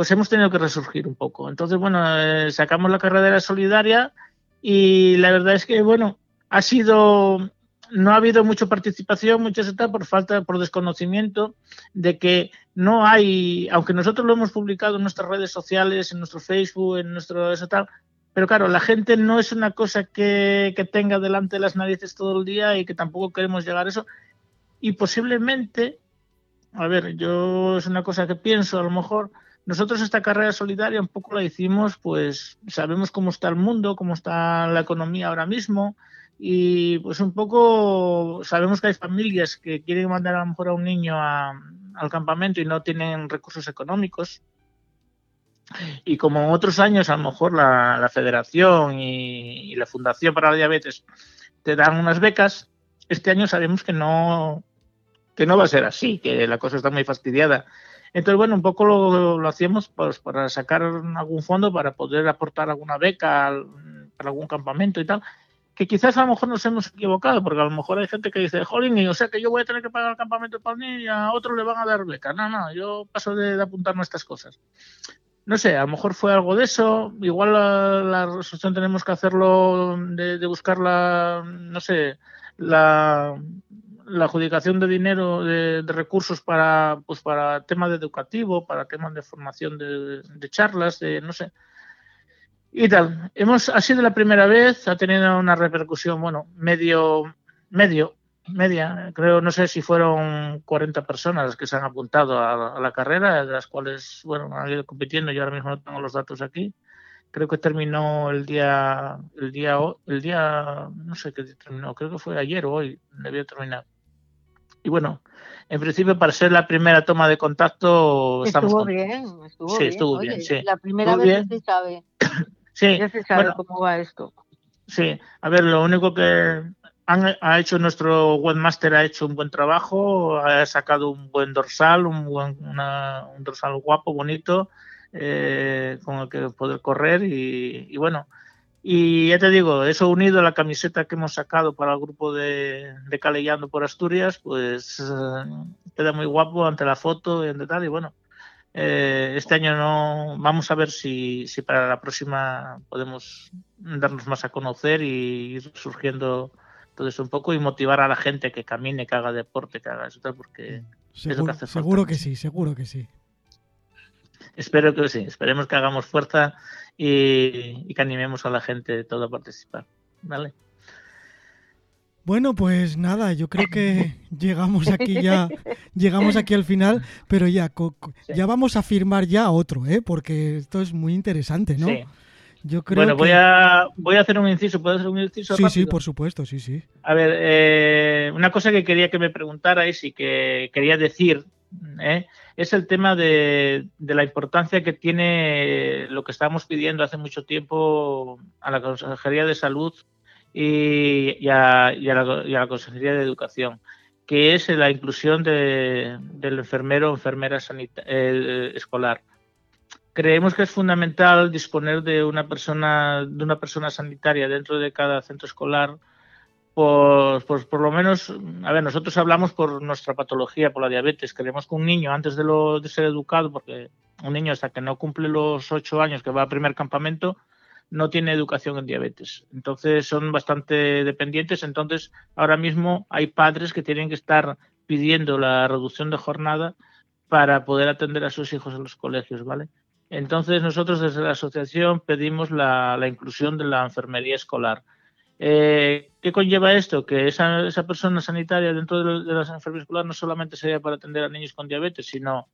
pues hemos tenido que resurgir un poco. Entonces, bueno, eh, sacamos la carrera solidaria y la verdad es que, bueno, ha sido no ha habido mucha participación, muchas etapas por falta, por desconocimiento de que no hay, aunque nosotros lo hemos publicado en nuestras redes sociales, en nuestro Facebook, en nuestro eso tal, pero claro, la gente no es una cosa que, que tenga delante de las narices todo el día y que tampoco queremos llegar a eso. Y posiblemente, a ver, yo es una cosa que pienso, a lo mejor nosotros esta carrera solidaria un poco la hicimos, pues sabemos cómo está el mundo, cómo está la economía ahora mismo, y pues un poco sabemos que hay familias que quieren mandar a lo mejor a un niño al campamento y no tienen recursos económicos. Y como en otros años a lo mejor la, federación y, la Fundación para la Diabetes te dan unas becas, este año sabemos que no, que no va a ser así, que la cosa está muy fastidiada. Entonces, bueno, un poco lo, hacíamos pues, para sacar algún fondo, para poder aportar alguna beca para algún campamento y tal, que quizás a lo mejor nos hemos equivocado, porque a lo mejor hay gente que dice, jolín, o sea que yo voy a tener que pagar el campamento para mí y a otro le van a dar beca. No, no, yo paso de, de apuntarme a estas cosas. No sé, a lo mejor fue algo de eso, igual la, resolución tenemos que hacerlo de, buscar la, no sé, la, la adjudicación de dinero, de, recursos para, pues para temas de educativo, para temas de formación de, charlas, de no sé. Y tal. Hemos, ha sido la primera vez, ha tenido una repercusión, bueno, medio, medio, media, creo, no sé si fueron 40 personas las que se han apuntado a, la carrera, de las cuales, bueno, han ido compitiendo, yo ahora mismo no tengo los datos aquí. Creo que terminó el día, el día, el día, no sé qué terminó, creo que fue ayer o hoy, debió terminar. Y bueno, en principio para ser la primera toma de contacto estuvo bien, estuvo sí, bien. Estuvo bien sí. La primera vez que se sabe. [coughs] sí. Ya se sabe cómo va esto. Sí, a ver, lo único que han, ha hecho nuestro webmaster ha hecho un buen trabajo, ha sacado un buen dorsal, un buen un dorsal guapo, bonito, eh, con el que poder correr y, y bueno, y ya te digo, eso unido a la camiseta que hemos sacado para el grupo de, de Calellando por Asturias, pues eh, queda muy guapo ante la foto y en detalle. Y bueno, eh, este año no vamos a ver si, si para la próxima podemos darnos más a conocer y ir surgiendo todo eso un poco y motivar a la gente que camine, que haga deporte, que haga eso, porque seguro, que Seguro que sí, seguro que sí. Espero que sí, esperemos que hagamos fuerza y, que animemos a la gente de todo a participar. ¿Vale? Bueno, pues nada, yo creo que [laughs] llegamos aquí ya, llegamos aquí al final, pero ya, ya vamos a firmar ya otro, ¿eh? porque esto es muy interesante, ¿no? Sí. Yo creo bueno, voy, a, voy a hacer un inciso. ¿Puedo hacer un inciso? Sí, sí, por supuesto, sí, sí. A ver, eh, una cosa que quería que me preguntarais y que quería decir ¿eh? es el tema de, la importancia que tiene lo que estábamos pidiendo hace mucho tiempo a la Consejería de Salud y, a, la, Consejería de Educación, que es la inclusión del enfermero o enfermera escolar. Creemos que es fundamental disponer de una persona, de una persona sanitaria dentro de cada centro escolar pues, pues por lo menos, a ver, nosotros hablamos por nuestra patología, por la diabetes. Creemos que un niño, antes de, lo, de ser educado, porque un niño hasta que no cumple los ocho años que va al primer campamento, no tiene educación en diabetes. Entonces son bastante dependientes. Entonces ahora mismo hay padres que tienen que estar pidiendo la reducción de jornada para poder atender a sus hijos en los colegios, ¿vale? Entonces nosotros desde la asociación pedimos la inclusión de la enfermería escolar eh, ¿Qué conlleva esto? Que esa, esa persona sanitaria dentro de, las enfermedades escolares no solamente sería para atender a niños con diabetes, sino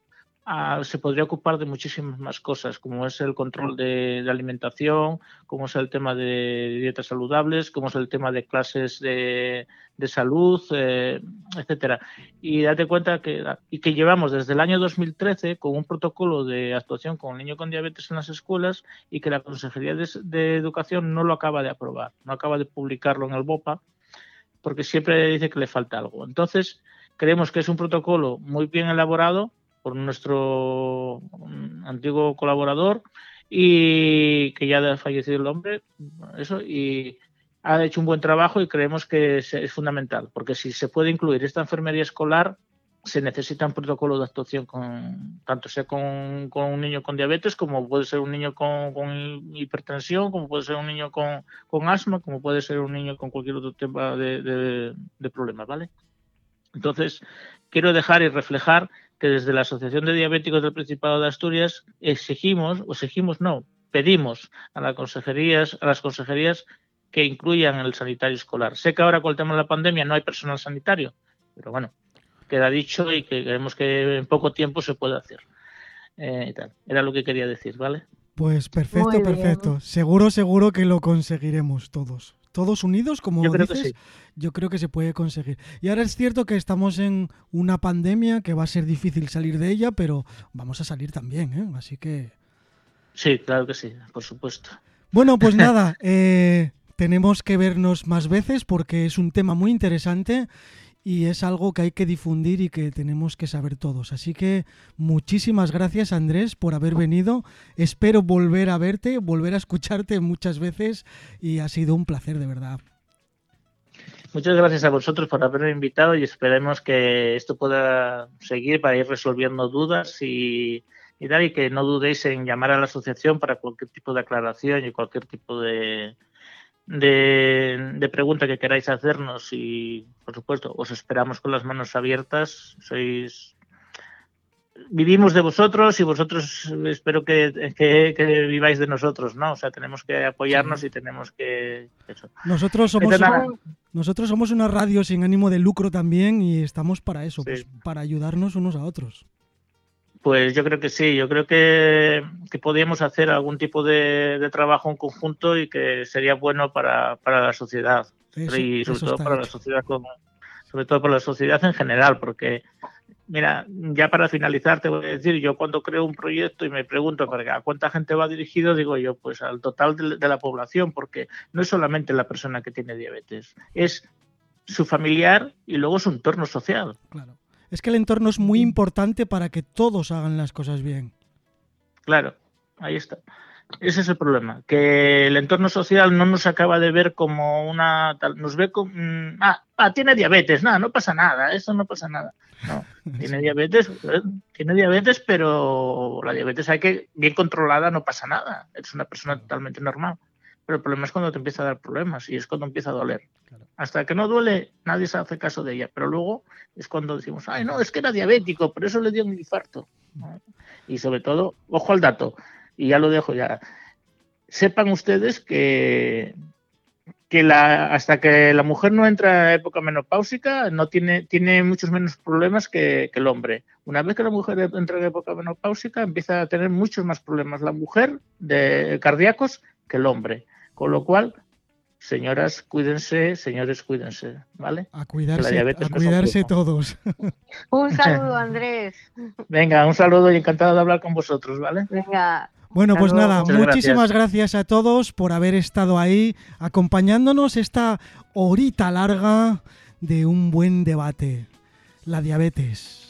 se podría ocupar de muchísimas más cosas, como es el control de, alimentación, como es el tema de dietas saludables, como es el tema de clases de, salud, eh, etcétera. Y date cuenta que, y que llevamos desde el año 2013 con un protocolo de actuación con el niño con diabetes en las escuelas y que la Consejería de, de Educación no lo acaba de aprobar, no acaba de publicarlo en el BOPA, porque siempre dice que le falta algo. Entonces, creemos que es un protocolo muy bien elaborado, por nuestro antiguo colaborador y que ya ha fallecido el hombre, eso, y ha hecho un buen trabajo y creemos que es, fundamental, porque si se puede incluir esta enfermería escolar, se necesita un protocolo de actuación con tanto sea con, un niño con diabetes como puede ser un niño con, hipertensión como puede ser un niño con, asma como puede ser un niño con cualquier otro tipo de, de, de problemas vale entonces quiero dejar y reflejar que desde la Asociación de Diabéticos del Principado de Asturias exigimos, o exigimos no, pedimos a las consejerías, a las consejerías que incluyan el sanitario escolar. Sé que ahora con el tema de la pandemia no hay personal sanitario, pero bueno, queda dicho y que queremos que en poco tiempo se pueda hacer. Eh, Era lo que quería decir, ¿vale? Pues perfecto, perfecto. Seguro, seguro que lo conseguiremos todos todos unidos, como yo creo dices, que yo creo que se puede conseguir. Y ahora es cierto que estamos en una pandemia que va a ser difícil salir de ella, pero vamos a salir también, ¿eh? Así que... Sí, claro que sí, por supuesto. Bueno, pues [laughs] nada, eh, tenemos que vernos más veces porque es un tema muy interesante y es algo que hay que difundir y que tenemos que saber todos. Así que muchísimas gracias Andrés por haber venido. Espero volver a verte, volver a escucharte muchas veces y ha sido un placer de verdad. Muchas gracias a vosotros por haberme invitado y esperemos que esto pueda seguir para ir resolviendo dudas y, y, y que no dudéis en llamar a la asociación para cualquier tipo de aclaración y cualquier tipo de, de, de, pregunta que queráis hacernos y, por supuesto, os esperamos con las manos abiertas. Sois vivimos de vosotros y vosotros espero que, que, que, viváis de nosotros, ¿no? O sea, tenemos que apoyarnos sí. y tenemos que... Eso. Nosotros somos, una, nosotros somos una radio sin ánimo de lucro también y estamos para eso, sí. pues, para ayudarnos unos a otros. Pues yo creo que sí, yo creo que, que podríamos hacer algún tipo de, de, trabajo en conjunto y que sería bueno para, para la sociedad eso, y sobre todo para hecho. la sociedad como, sobre todo para la sociedad en general, porque mira, ya para finalizar te voy a decir, yo cuando creo un proyecto y me pregunto a cuánta gente va dirigido, digo yo, pues al total de, de la población, porque no es solamente la persona que tiene diabetes, es su familiar y luego su entorno social. Claro. Es que el entorno es muy importante para que todos hagan las cosas bien. Claro, ahí está. Ese es el problema, que el entorno social no nos acaba de ver como una tal, nos ve como ah, ah, tiene diabetes, nada, no pasa nada, eso no pasa nada. No, [laughs] tiene diabetes, eh, tiene diabetes, pero la diabetes hay que bien controlada no pasa nada, es una persona totalmente normal. Pero el problema es cuando te empieza a dar problemas y es cuando empieza a doler. Claro. Hasta que no duele, nadie se hace caso de ella. Pero luego es cuando decimos, ay, no, es que era diabético, por eso le dio un infarto. Y sobre todo, ojo al dato, y ya lo dejo ya. Sepan ustedes que, que la, hasta que la mujer no entra en época menopáusica, no tiene, tiene muchos menos problemas que, que el hombre. Una vez que la mujer entra en época menopáusica, empieza a tener muchos más problemas la mujer de cardíacos que el hombre. Con lo cual, señoras, cuídense, señores, cuídense, ¿vale? A cuidarse, a cuidarse todos. [laughs] Un saludo, Andrés. Venga, un saludo y encantado de hablar con vosotros, ¿vale? Venga. Bueno, pues nada, Muchas muchísimas gracias. gracias. a todos por haber estado ahí acompañándonos esta horita larga de un buen debate. La diabetes.